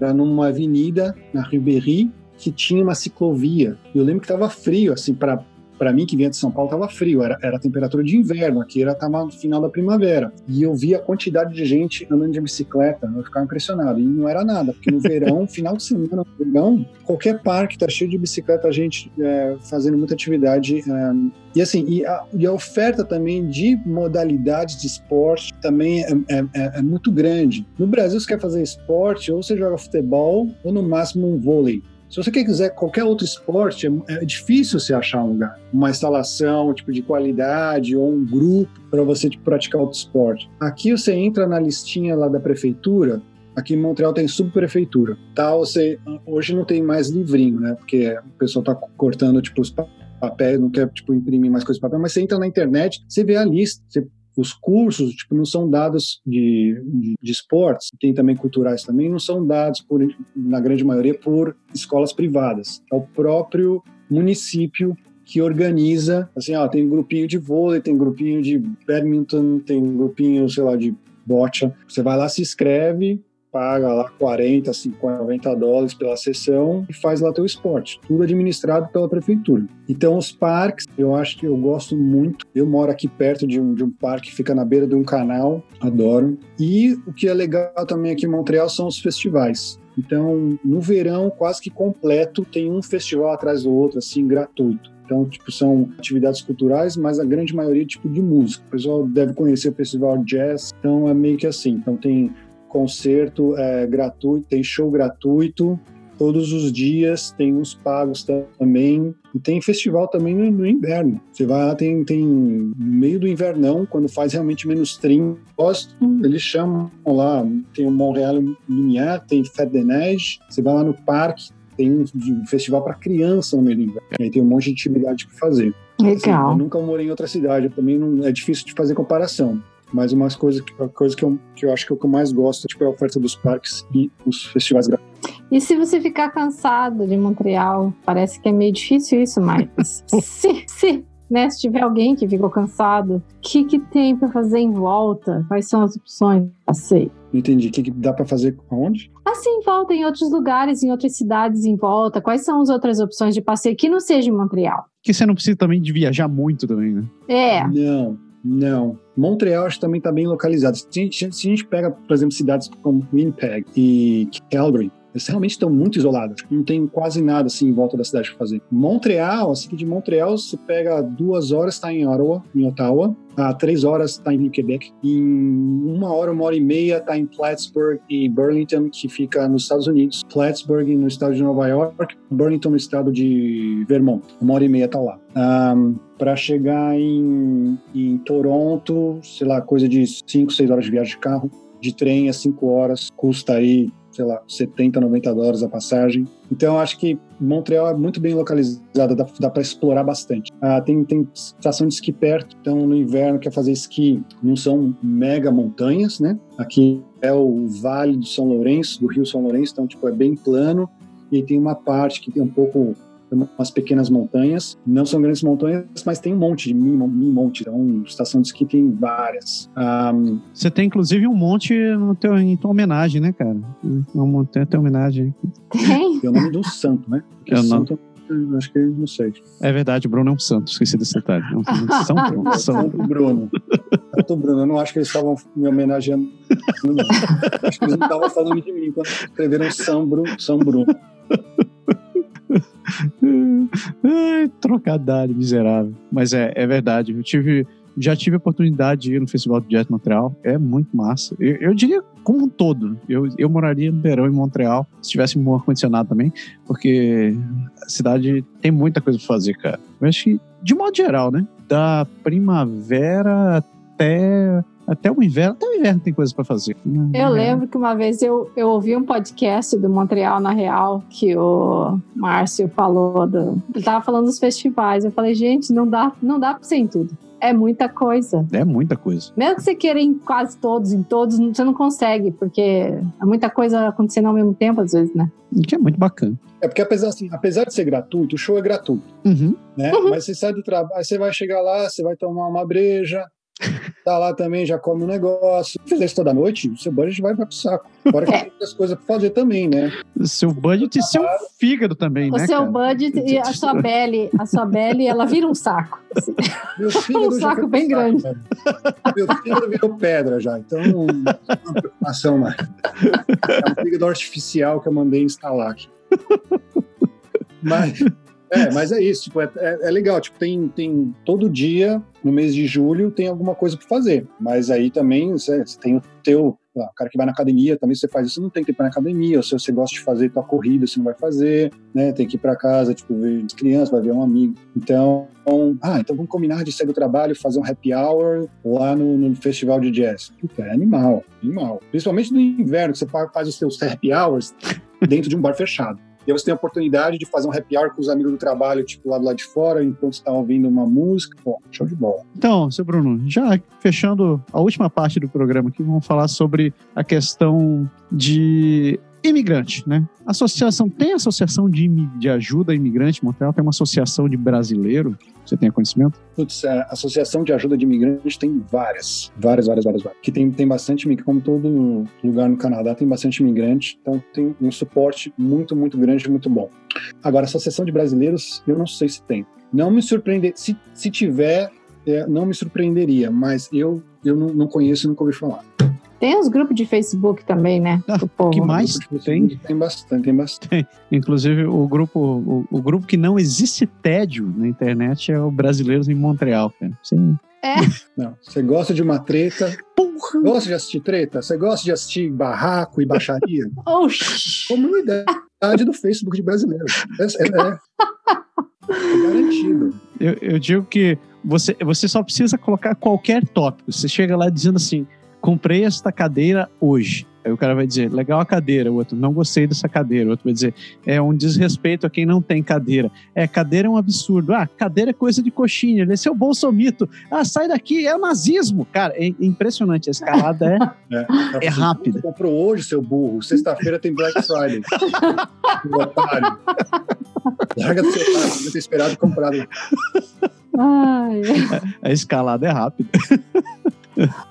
S3: era numa avenida, na Ribéry, que tinha uma ciclovia. E eu lembro que estava frio, assim, para para mim que vinha de São Paulo estava frio, era, era temperatura de inverno, aqui era tava no final da primavera. E eu vi a quantidade de gente andando de bicicleta, eu ficava impressionado. E não era nada, porque no verão, final de semana, no verão, qualquer parque tá cheio de bicicleta, a gente é, fazendo muita atividade. é, e assim, e a, e a oferta também de modalidades de esporte também é, é- é- é muito grande. No Brasil, você quer fazer esporte, ou você joga futebol, ou no máximo um vôlei. Se você quiser qualquer outro esporte, é, é difícil você achar um lugar, uma instalação tipo de qualidade ou um grupo para você tipo, praticar outro esporte. Aqui você entra na listinha lá da prefeitura. Aqui em Montreal tem subprefeitura. Tá, você hoje não tem mais livrinho, né? Porque o pessoal tá cortando tipo os pa- papéis, não quer tipo imprimir mais coisas de papel, mas você entra na internet, você vê a lista, você os cursos tipo não são dados de, de, de esportes tem também culturais também não são dados por na grande maioria por escolas privadas. É o próprio município que organiza assim ó tem grupinho de vôlei tem grupinho de badminton tem grupinho sei lá de bocha. Você vai lá se inscreve paga lá 40, 50, 90 dólares pela sessão e faz lá teu esporte. Tudo administrado pela prefeitura. Então, os parques, eu acho que eu gosto muito. Eu moro aqui perto de um, de um parque, fica na beira de um canal, adoro. E o que é legal também aqui em Montreal são os festivais. Então, no verão, quase que completo, tem um festival atrás do outro, assim, gratuito. Então, tipo, são atividades culturais, mas a grande maioria, tipo, de música. O pessoal deve conhecer o festival jazz, então é meio que assim. Então, tem concerto é, gratuito, tem show gratuito todos os dias, tem uns pagos também, e tem festival também no, no inverno. Você vai lá, tem, tem no meio do invernão, quando faz realmente menos 30, gosto, eles chamam lá, tem o Montreal Lumière, tem Fête de Neige, você vai lá no parque, tem um, um festival para criança no meio do inverno, aí tem um monte de atividade para fazer.
S4: Legal.
S3: Assim, eu nunca morei em outra cidade, também não, é difícil de fazer comparação. Mas uma coisa, que, a coisa que, eu, que eu acho que é o que eu mais gosto tipo, é a oferta dos parques e os festivais gratuitos.
S4: E se você ficar cansado de Montreal, parece que é meio difícil isso, mas se, se, né, se tiver alguém que ficou cansado, o que, que tem para fazer em volta? Quais são as opções de passeio?
S3: Não entendi. O que, que dá para fazer aonde?
S4: Assim, em volta, em outros lugares, em outras cidades em volta. Quais são as outras opções de passeio que não seja em Montreal?
S2: Que você não precisa também de viajar muito também, né?
S4: É.
S3: Não, não. Montreal acho que também está bem localizado. Se, se a gente pega, por exemplo, cidades como Winnipeg e Calgary, Eles realmente estão muito isolados. Não tem quase nada assim em volta da cidade para fazer. Montreal, assim de Montreal, você pega duas horas, está em Ottawa, em Ottawa. A três horas está em Quebec. Em uma hora, uma hora e meia está em Plattsburgh e Burlington, que fica nos Estados Unidos. Plattsburgh no estado de Nova York, Burlington no estado de Vermont. Uma hora e meia está lá. Um, para chegar em, em Toronto, sei lá, coisa de 5, 6 horas de viagem de carro. De trem a 5 horas, custa aí sei lá, 70, 90 dólares a passagem. Então, acho que Montreal é muito bem localizada, dá, dá para explorar bastante. Ah, tem, tem estação de esqui perto, então no inverno quer fazer esqui, não são mega montanhas, né? Aqui é o Vale do São Lourenço, do Rio São Lourenço, então tipo é bem plano e tem uma parte que tem um pouco umas pequenas montanhas. Não são grandes montanhas, mas tem um monte de mini, mini monte. Então, estação de esqui tem várias. Um...
S2: Você tem, inclusive, um monte no teu, em tua homenagem, né, cara? Uma montanha tem homenagem.
S4: Tem?
S3: É o nome de um santo, né? Porque
S2: Eu não.
S3: santo, acho que não sei.
S2: É verdade, o Bruno é um santo, esqueci desse detalhe. É São Bruno. São
S3: Santo Bruno. Santo Bruno. Eu não acho que eles estavam me homenageando. Não. Acho que eles não estavam falando de mim quando escreveram São Bruno. São Bruno.
S2: Ai, trocadilho miserável. Mas é, é verdade. Eu tive, já tive a oportunidade de ir no Festival de Jazz Montreal. É muito massa. Eu, eu diria como um todo. Eu, eu moraria no verão em Montreal, se tivesse um ar-condicionado também, porque a cidade tem muita coisa para fazer, cara. Eu acho que, de modo geral, né? Da primavera até até o inverno, até o inverno tem coisa para fazer.
S4: Eu lembro que uma vez eu, eu ouvi um podcast do Montreal na Real que o Márcio falou do, ele tava falando dos festivais. Eu falei, gente, não dá, não dá para ser em tudo. É muita coisa.
S2: É muita coisa.
S4: Mesmo que você queira ir em quase todos, em todos, você não consegue, porque é muita coisa acontecendo ao mesmo tempo, às vezes, né?
S2: O que é muito bacana.
S3: É porque apesar, assim, apesar de ser gratuito, o show é gratuito,
S2: Uhum.
S3: né?
S4: Uhum.
S3: Mas você sai do trabalho, você vai chegar lá, você vai tomar uma breja, tá lá também, já come um negócio. Se fizer isso toda noite, o seu budget vai pro saco. Fora que
S4: É.
S3: tem outras coisas pra fazer também, né?
S2: Seu budget e seu fígado também,
S4: O
S2: né?
S4: seu
S2: cara?
S4: budget e a sua belly, a sua belly, ela vira um saco. assim.
S3: Meu fígado já
S4: saco bem grande.
S3: velho. Meu fígado virou pedra já, então não não é uma preocupação mais. É um fígado artificial que eu mandei instalar aqui. Mas é, mas é isso, tipo, é, é- é legal, tipo, tem, tem todo dia, no mês de julho, tem alguma coisa para fazer. Mas aí também você, você tem o teu, o cara que vai na academia, também você faz isso, não tem que ir pra academia, ou se você gosta de fazer tua corrida, você não vai fazer, né? Tem que ir para casa, tipo, ver as crianças, vai ver um amigo. Então, ah, então vamos combinar de sair do trabalho, fazer um happy hour lá no, no festival de jazz. Puta, é animal, animal. Principalmente no inverno, que você fa- faz os seus happy hours dentro de um bar fechado. E aí você tem a oportunidade de fazer um happy hour com os amigos do trabalho, tipo, lá do lado de fora, enquanto você tá ouvindo uma música. Pô, show de bola.
S2: Então, seu Bruno, já fechando a última parte do programa aqui, vamos falar sobre a questão de imigrante, né? Associação, tem associação de, de ajuda a imigrante Montreal? Tem uma associação de brasileiro? Você tem conhecimento?
S3: Putz, a Associação de Ajuda de Imigrantes tem várias, várias, várias, várias, várias. Que tem, tem bastante como todo lugar no Canadá, tem bastante imigrante, então tem um suporte muito, muito grande, muito bom. Agora, Associação de Brasileiros, eu não sei se tem. Não me surpreender, se, se tiver, é, não me surpreenderia, mas eu, eu não, não conheço e nunca ouvi falar.
S4: Tem os grupos de Facebook também, né?
S2: Ah,
S4: Do povo.
S2: que mais
S3: Grupo de
S2: tem?
S3: Tem bastante, tem bastante.
S2: Inclusive, o grupo, o, o grupo que não existe tédio na internet é o Brasileiros em Montreal, cara. Sim.
S3: Não, você gosta de uma treta,
S2: Porra!
S3: gosta de assistir treta? Você gosta de assistir barraco e baixaria?
S4: Oxi!
S3: comunidade do Facebook de brasileiros. É, é- é garantido.
S2: Eu, eu digo que você, você só precisa colocar qualquer tópico. Você chega lá dizendo assim: comprei esta cadeira hoje. Aí o cara vai dizer, legal a cadeira. O outro, não gostei dessa cadeira. O outro vai dizer, é um desrespeito a quem não tem cadeira. É, cadeira é um absurdo. Ah, cadeira é coisa de coxinha. Esse é o bolsomito. Ah, sai daqui, é o nazismo. Cara, é impressionante. A escalada é.
S3: É,
S2: É rápido.
S3: Você comprou hoje, seu burro. Sexta-feira tem Black Friday. Otário. Larga do seu otário. Devia ter esperado comprado.
S4: Ai.
S2: A escalada é rápida.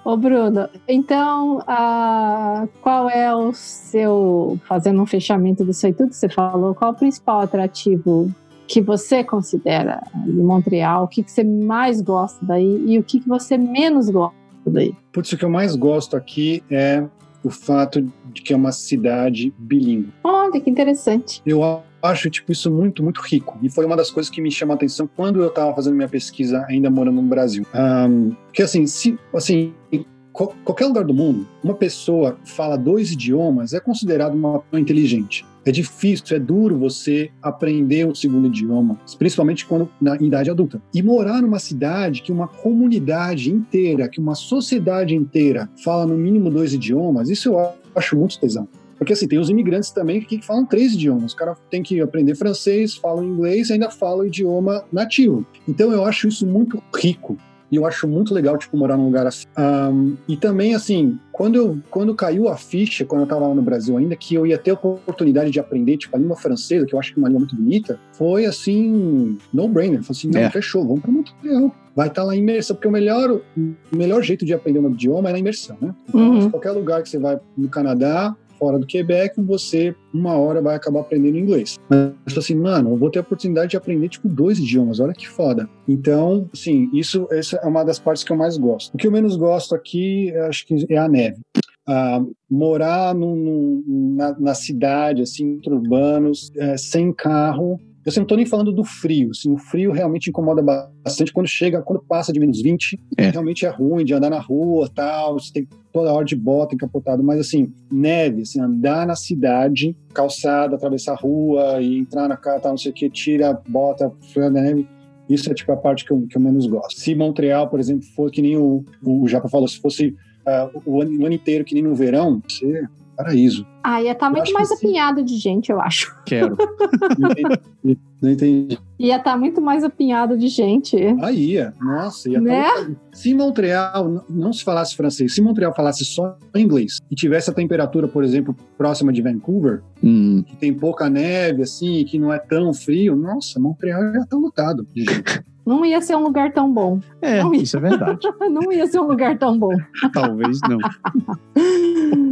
S4: Ô, Bruno, então, ah, qual é o seu, fazendo um fechamento disso aí tudo que você falou, qual o principal atrativo que você considera em Montreal? O que, que você mais gosta daí e o que, que você menos gosta daí?
S3: Putz, o que eu mais gosto aqui é o fato de que é uma cidade bilíngue.
S4: Olha que interessante.
S3: Eu acho tipo isso muito muito rico e foi uma das coisas que me chamou a atenção quando eu estava fazendo minha pesquisa ainda morando no Brasil um, que assim se assim em qualquer lugar do mundo uma pessoa fala dois idiomas é considerado uma pessoa inteligente é difícil, é duro você aprender um segundo idioma, principalmente quando na idade adulta. E morar numa cidade que uma comunidade inteira, que uma sociedade inteira fala no mínimo dois idiomas, isso eu acho muito tesão. Porque assim, tem os imigrantes também que falam três idiomas. O cara tem que aprender francês, fala inglês e ainda fala o idioma nativo. Então eu acho isso muito rico. E eu acho muito legal, tipo, morar num lugar assim. Um, e também, assim, quando, eu, quando caiu a ficha, quando eu estava lá no Brasil ainda, que eu ia ter a oportunidade de aprender, tipo, a língua francesa, que eu acho que é uma língua muito bonita, foi, assim, no-brainer. Falei assim, não, é. fechou, vamos para Montreal. Vai estar tá lá em imersão, porque o melhor, o melhor jeito de aprender um idioma é na imersão, né? Então, uhum. qualquer lugar que você vai no Canadá, fora do Quebec, você, uma hora, vai acabar aprendendo inglês. Mas eu assim, mano, eu vou ter a oportunidade de aprender, tipo, dois idiomas, olha que foda. Então, assim, isso essa é uma das partes que eu mais gosto. O que eu menos gosto aqui, acho que é a neve. Uh, morar num, num, na, na, cidade, assim, urbanos, é, sem carro, eu não estou nem falando do frio. Assim, o frio realmente incomoda bastante quando chega, quando passa de menos 20. É. Realmente é ruim de andar na rua tal. Você tem toda hora de bota encapotado. Mas assim, neve, assim, andar na cidade, calçada, atravessar a rua e entrar na casa, tal, não sei o que, tira bota, frio da neve. Isso é tipo a parte que eu, que eu menos gosto. Se Montreal, por exemplo, for que nem o, o Japa falou, se fosse uh, o, ano, o ano inteiro que nem no verão, você paraíso.
S4: Ah, ia estar tá muito mais apinhado de gente, eu acho.
S2: Quero.
S3: não, entendi, não entendi.
S4: Ia estar tá muito mais apinhado de gente.
S3: Aí ia. Nossa, ia tá né? Tá... Se Montreal não se falasse francês, se Montreal falasse só inglês e tivesse a temperatura, por exemplo, próxima de Vancouver, hum. que tem pouca neve, assim, que não é tão frio, nossa, Montreal ia estar lotado de gente.
S4: não ia ser um lugar tão bom.
S2: É,
S4: não
S2: isso é verdade.
S4: não ia ser um lugar tão bom.
S2: Talvez não.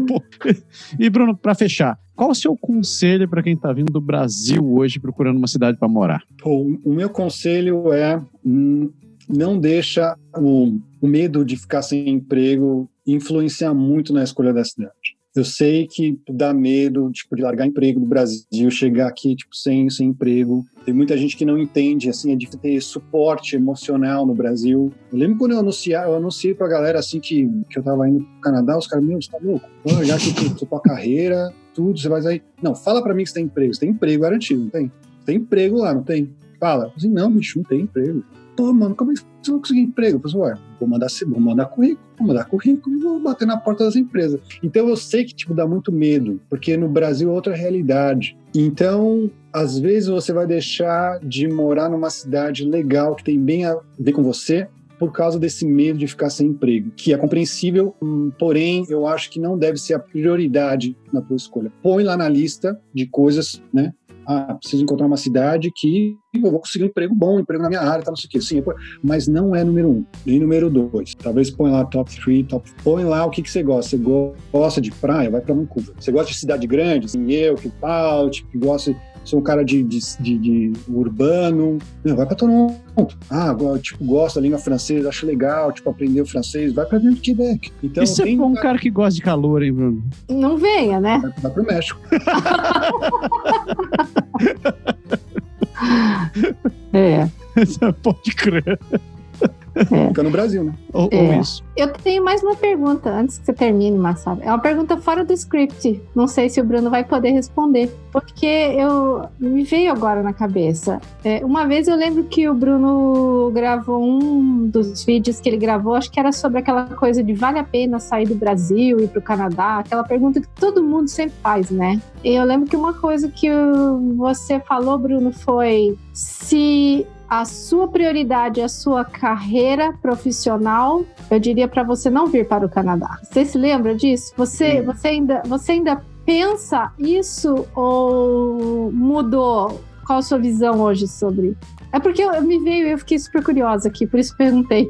S2: e Bruno, para fechar, qual o seu conselho para quem está vindo do Brasil hoje procurando uma cidade para morar?
S3: O meu conselho é hum, não deixa o, o medo de ficar sem emprego influenciar muito na escolha da cidade. Eu sei que dá medo, tipo, de largar emprego no Brasil, chegar aqui, tipo, sem, sem emprego. Tem muita gente que não entende, assim, é difícil ter suporte emocional no Brasil. Eu lembro quando eu anunciei, eu anunciei pra galera, assim, que, que eu tava indo pro Canadá, os caras, meu, você tá louco? Já que tu, tua carreira, tudo, você vai sair. Não, fala pra mim que você tem emprego. Você tem emprego garantido, não tem? Tem emprego lá, não tem? Fala. Assim, não, bicho, não tem emprego pô, mano, como é que você não conseguiu emprego? Eu falei, ué, vou mandar, vou mandar currículo, vou mandar currículo e vou bater na porta das empresas. Então eu sei que, tipo, dá muito medo, porque no Brasil é outra realidade. Então, às vezes você vai deixar de morar numa cidade legal, que tem bem a ver com você, por causa desse medo de ficar sem emprego, que é compreensível, hum, porém eu acho que não deve ser a prioridade na tua escolha. Põe lá na lista de coisas, né, ah, preciso encontrar uma cidade que eu vou conseguir um emprego bom, um emprego na minha área, tá, não sei o quê. Sim, mas não é número um, nem número dois. Talvez põe lá top 3, top. Põe lá o que, que você gosta. Você gosta de praia, vai para Vancouver. Você gosta de cidade grande, assim, eu, que tal, tipo, que gosta sou um cara de, de, de, de urbano, não, vai para Toronto. Ah, tipo, gosto da língua francesa, acho legal, tipo, aprender o francês, vai para dentro do Quebec.
S2: Então, e você é um cara que gosta de calor, hein, Bruno?
S4: Não venha, né?
S3: Vai, vai pro México.
S4: é.
S2: Pode crer.
S3: É. Fica no Brasil, né?
S2: Ou, é. ou, isso.
S4: Eu tenho mais uma pergunta, antes que você termine, Massaro. É uma pergunta fora do script. Não sei se o Bruno vai poder responder. Porque eu me veio agora na cabeça. É, uma vez eu lembro que o Bruno gravou um dos vídeos que ele gravou, acho que era sobre aquela coisa de vale a pena sair do Brasil e ir para o Canadá. Aquela pergunta que todo mundo sempre faz, né? E eu lembro que uma coisa que você falou, Bruno, foi se a sua prioridade é a sua carreira profissional, eu diria para você não vir para o Canadá. Você se lembra disso? Você, você, ainda, você ainda pensa isso ou mudou qual a sua visão hoje sobre é porque eu, me veio eu fiquei super curiosa aqui, por isso perguntei.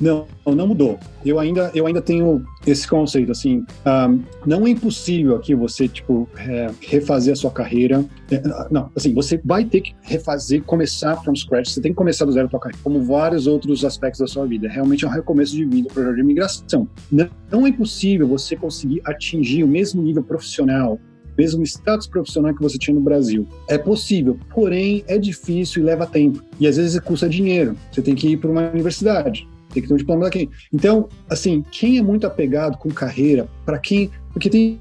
S3: Não, não mudou. Eu ainda, eu ainda tenho esse conceito, assim, um, não é impossível aqui você, tipo, é, refazer a sua carreira. É, não, assim, você vai ter que refazer, começar from scratch, você tem que começar do zero a sua carreira, como vários outros aspectos da sua vida. É realmente é um recomeço de vida, um projeto de imigração. Não, não é impossível você conseguir atingir o mesmo nível profissional mesmo status profissional que você tinha no Brasil. É possível, porém é difícil e leva tempo. E às vezes custa dinheiro. Você tem que ir para uma universidade, tem que ter um diploma daqui. Então, assim, quem é muito apegado com carreira, para quem. Porque tem,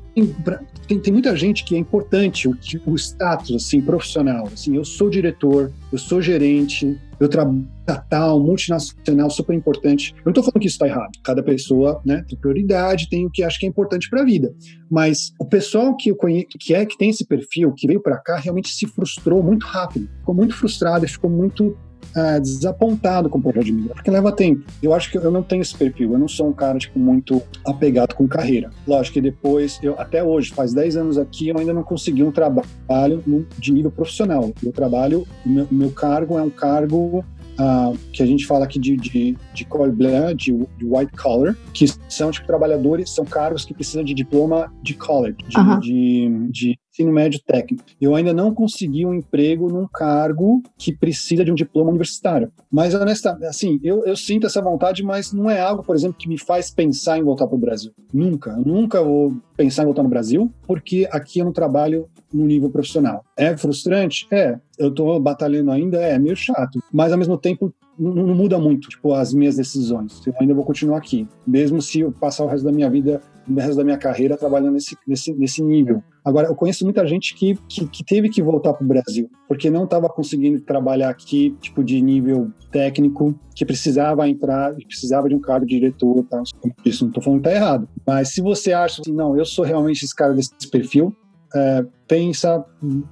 S3: tem, tem, muita gente que é importante o, o status assim, profissional. Assim, eu sou diretor, eu sou gerente, eu trabalho estatal, multinacional, super importante. Eu não estou falando que isso está errado. Cada pessoa né, tem prioridade, tem o que acha que é importante para a vida. Mas o pessoal que eu conheço, que é que tem esse perfil, que veio para cá, realmente se frustrou muito rápido. Ficou muito frustrado ficou muito uh, desapontado com o projeto de mídia, porque leva tempo. Eu acho que eu não tenho esse perfil, eu não sou um cara tipo, muito apegado com carreira. Lógico que depois, eu, até hoje, faz 10 anos aqui, eu ainda não consegui um trabalho de nível profissional. Eu trabalho, meu, meu cargo é um cargo uh, que a gente fala aqui de, de, de col blanc, de, de, white collar, que são tipo trabalhadores, são cargos que precisam de diploma de college, de, de, de ensino médio técnico. Eu ainda não consegui um emprego num cargo que precisa de um diploma universitário. Mas, honestamente, assim, eu, eu sinto essa vontade, mas não é algo, por exemplo, que me faz pensar em voltar para o Brasil. Nunca. Eu nunca vou pensar em voltar no Brasil, porque aqui eu não trabalho no nível profissional. É frustrante? É. Eu estou batalhando ainda? É, é meio chato. Mas, ao mesmo tempo, não, não, muda muito, tipo, as minhas decisões. Eu ainda vou continuar aqui, mesmo se eu passar o resto da minha vida, o resto da minha carreira trabalhando nesse, nesse, nesse nível. Agora, eu conheço muita gente que, que, que teve que voltar para o Brasil, porque não estava conseguindo trabalhar aqui, tipo, de nível técnico, que precisava entrar, precisava de um cargo de diretor, tá? Isso não estou falando que está errado. Mas se você acha assim, não, eu sou realmente esse cara desse perfil, é, pensa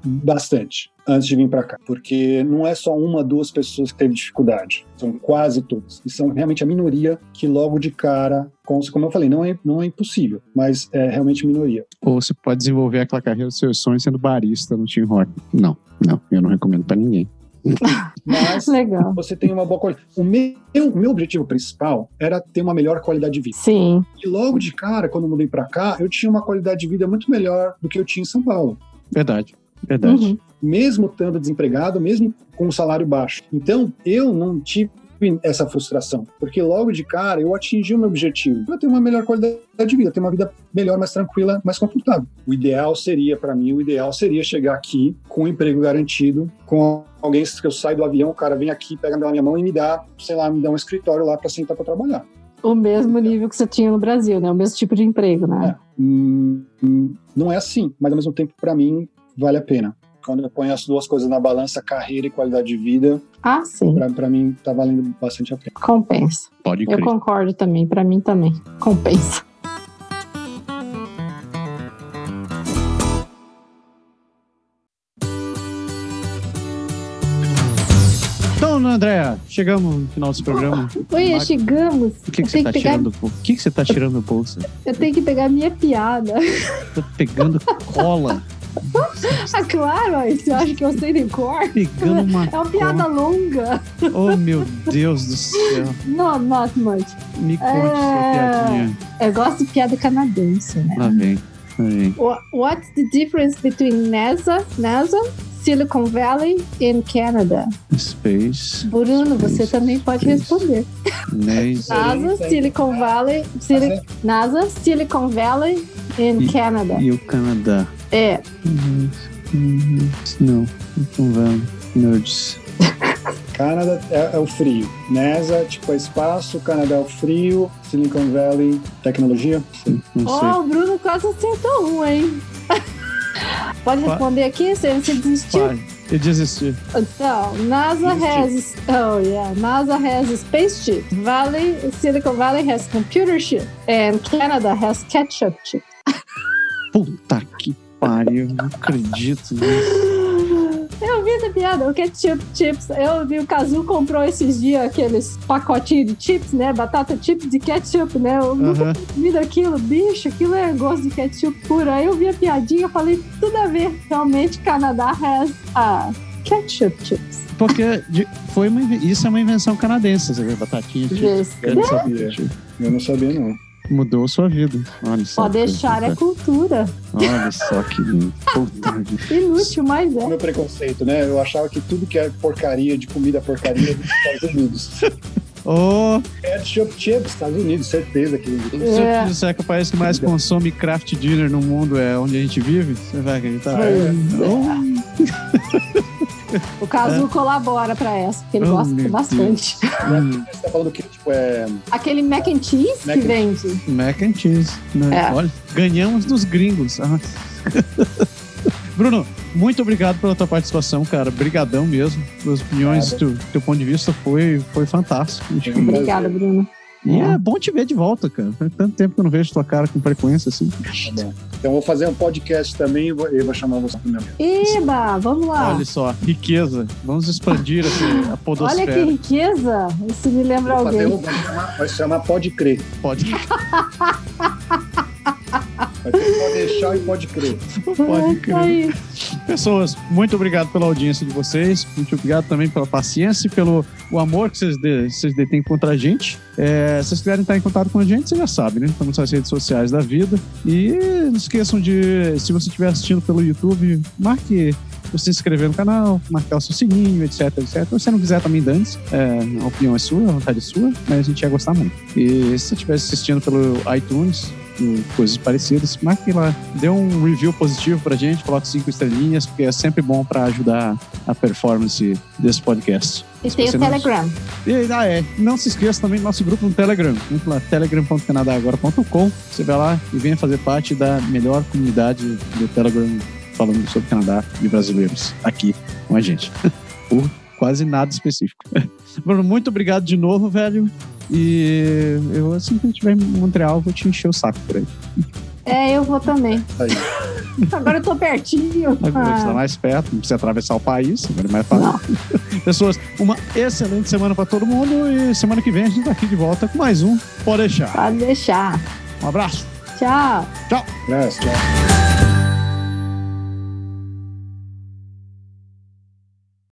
S3: bastante antes de vir para cá, porque não é só uma, duas pessoas que teve dificuldade, são quase todas. E são realmente a minoria que logo de cara, como eu falei, não é, não é impossível, mas é realmente minoria.
S2: Ou você pode desenvolver aquela carreira dos seus sonhos sendo barista no Tim Horton. Não, não, eu não recomendo para ninguém.
S3: Mas Legal. você tem uma boa qualidade. O meu, meu objetivo principal era ter uma melhor qualidade de vida.
S4: Sim.
S3: E logo de cara, quando eu mudei para cá, eu tinha uma qualidade de vida muito melhor do que eu tinha em São Paulo.
S2: Verdade. Verdade. Uhum.
S3: Mesmo estando desempregado, mesmo com um salário baixo. Então, eu não tive essa frustração, porque logo de cara eu atingi o meu objetivo. Eu ter uma melhor qualidade de vida, ter uma vida melhor, mais tranquila, mais confortável. O ideal seria, para mim, o ideal seria chegar aqui com um emprego garantido, com alguém que eu saio do avião, o cara vem aqui, pega na minha mão e me dá, sei lá, me dá um escritório lá para sentar para trabalhar.
S4: O mesmo nível que você tinha no Brasil, né? O mesmo tipo de emprego, né?
S3: É. Hum, hum, não é assim, mas ao mesmo tempo, para mim, vale a pena quando eu ponho as duas coisas na balança, carreira e qualidade de vida,
S4: ah, sim.
S3: Para mim tá valendo bastante a pena.
S4: Compensa.
S2: Pode
S4: crer. Eu concordo também, para mim também. Compensa.
S2: Então, Andréa, chegamos no final desse programa.
S4: Oi, chegamos.
S2: O que, que você tá que tirando pegar... O que, que você tá tirando do bolso?
S4: Eu tenho que pegar minha piada.
S2: Tô pegando cola.
S4: ah, claro, você acha que eu sei de cor?
S2: Pegando uma
S4: é uma piada cor. longa.
S2: Oh, meu Deus do céu.
S4: Não, not much.
S2: Me conte é... sua piadinha.
S4: Eu gosto de piada canadense, né?
S2: Lá vem. Lá vem.
S4: What's the difference between NASA, NASA Silicon Valley and Canada?
S2: Space.
S4: Bruno, Space, você também pode Space. responder. NASA, Silicon Valley, NASA, Silicon Valley and
S2: e,
S4: Canada.
S2: E o Canadá.
S4: É.
S2: Uhum. Uhum. Não, então vamos. Nerds.
S3: Canadá é, é, o frio. NASA, tipo, é espaço. Canadá é o frio. Silicon Valley, tecnologia.
S4: Ó, oh, o Bruno quase acertou um, hein? Pode responder aqui? Você, você desistiu? Vai.
S2: Eu desisti.
S4: Então, NASA has oh yeah, NASA has spaceship. Valley, Silicon Valley has computer chip, and Canada has ketchup chip.
S2: Puta que pariu, não acredito nisso.
S4: Piada, o ketchup chips. Eu vi o Kazu comprou esses dias aqueles pacotinhos de chips, né? Batata chips de ketchup, né? Eu nunca uhum. comi daquilo, bicho, aquilo é gosto de ketchup puro. Aí eu vi a piadinha, falei, tudo a ver. Realmente, Canadá has a ketchup chips.
S2: Porque foi uma, isso é uma invenção canadense, você vê, batatinha. chips.
S4: Vê.
S3: Eu não sabia. Eu não sabia, não.
S2: Mudou sua vida. Olha só.
S4: Pode deixar é cultura.
S2: Olha só que lindo.
S4: Inútil, mas é.
S3: Meu preconceito, né? Eu achava que tudo que é porcaria, de comida porcaria, é dos Estados Unidos.
S2: Ô,
S3: Ketchup chips, Estados Unidos, certeza que.
S2: disser que o país que mais consome craft dinner no mundo é onde a gente vive, você vai acreditar?
S3: É.
S4: O Cazu colabora pra essa, porque ele
S2: Oh,
S4: gosta bastante.
S2: Hum,
S3: Você tá falando que, tipo, é.
S4: Aquele mac and cheese
S3: Mac
S4: que
S3: and-
S4: vende.
S2: mac and cheese. Né?
S4: É.
S2: Olha, ganhamos dos gringos. Ah. Bruno, muito obrigado pela tua participação, cara. Brigadão mesmo. Suas opiniões, teu, teu ponto de vista foi, foi fantástico.
S4: Obrigada, Bruno.
S2: E é bom te ver de volta, cara. Faz tanto tempo que eu não vejo tua cara com frequência assim.
S3: Tá. Então eu vou fazer um podcast também e vou, vou chamar você pro meu.
S4: Eba, vamos lá.
S2: Olha só, riqueza. Vamos expandir assim, a
S4: Olha
S2: podosfera.
S4: que riqueza. Isso me lembra
S3: Vou
S4: alguém.
S3: um, vai, chamar, vai se chamar Pode Crer.
S2: Pode,
S3: Vai Pode deixar e pode crer.
S2: pode
S4: É,
S2: crer. Pessoas, muito obrigado pela audiência de vocês. Muito obrigado também pela paciência e pelo o amor que vocês, de, vocês detêm contra a gente. É, se vocês quiserem estar em contato com a gente, vocês já sabem, né? Estamos nas redes sociais da vida. E não esqueçam de, se você estiver assistindo pelo YouTube, marque você se inscrever no canal, marcar o seu sininho, etc, etc. Se você não quiser também dane-se, é, a opinião é sua, a vontade é sua, mas a gente ia gostar muito. E se você estiver assistindo pelo iTunes, coisas parecidas, marque lá, dê um review positivo pra gente, coloque cinco estrelinhas, porque é sempre bom pra ajudar a performance desse podcast.
S4: E tem o
S2: não-
S4: Telegram.
S2: E ah, é, não se esqueça também do nosso grupo no Telegram, entra lá, telegram.canadagora.com, você vai lá e venha fazer parte da melhor comunidade do Telegram falando sobre Canadá e brasileiros aqui com a gente. Por quase nada específico. Bruno, muito obrigado de novo, velho. E eu, assim que eu estiver em Montreal, vou te encher o saco por aí.
S4: É, eu vou também.
S3: Aí.
S4: Agora eu tô pertinho.
S2: Agora você
S4: Ah,
S2: mais perto, não precisa atravessar o país, agora é mais fácil. Pessoas, uma excelente semana para todo mundo e semana que vem a gente tá aqui de volta com mais um. Pode deixar.
S4: pode deixar.
S2: Um abraço.
S4: Tchau.
S3: Abraço, tchau.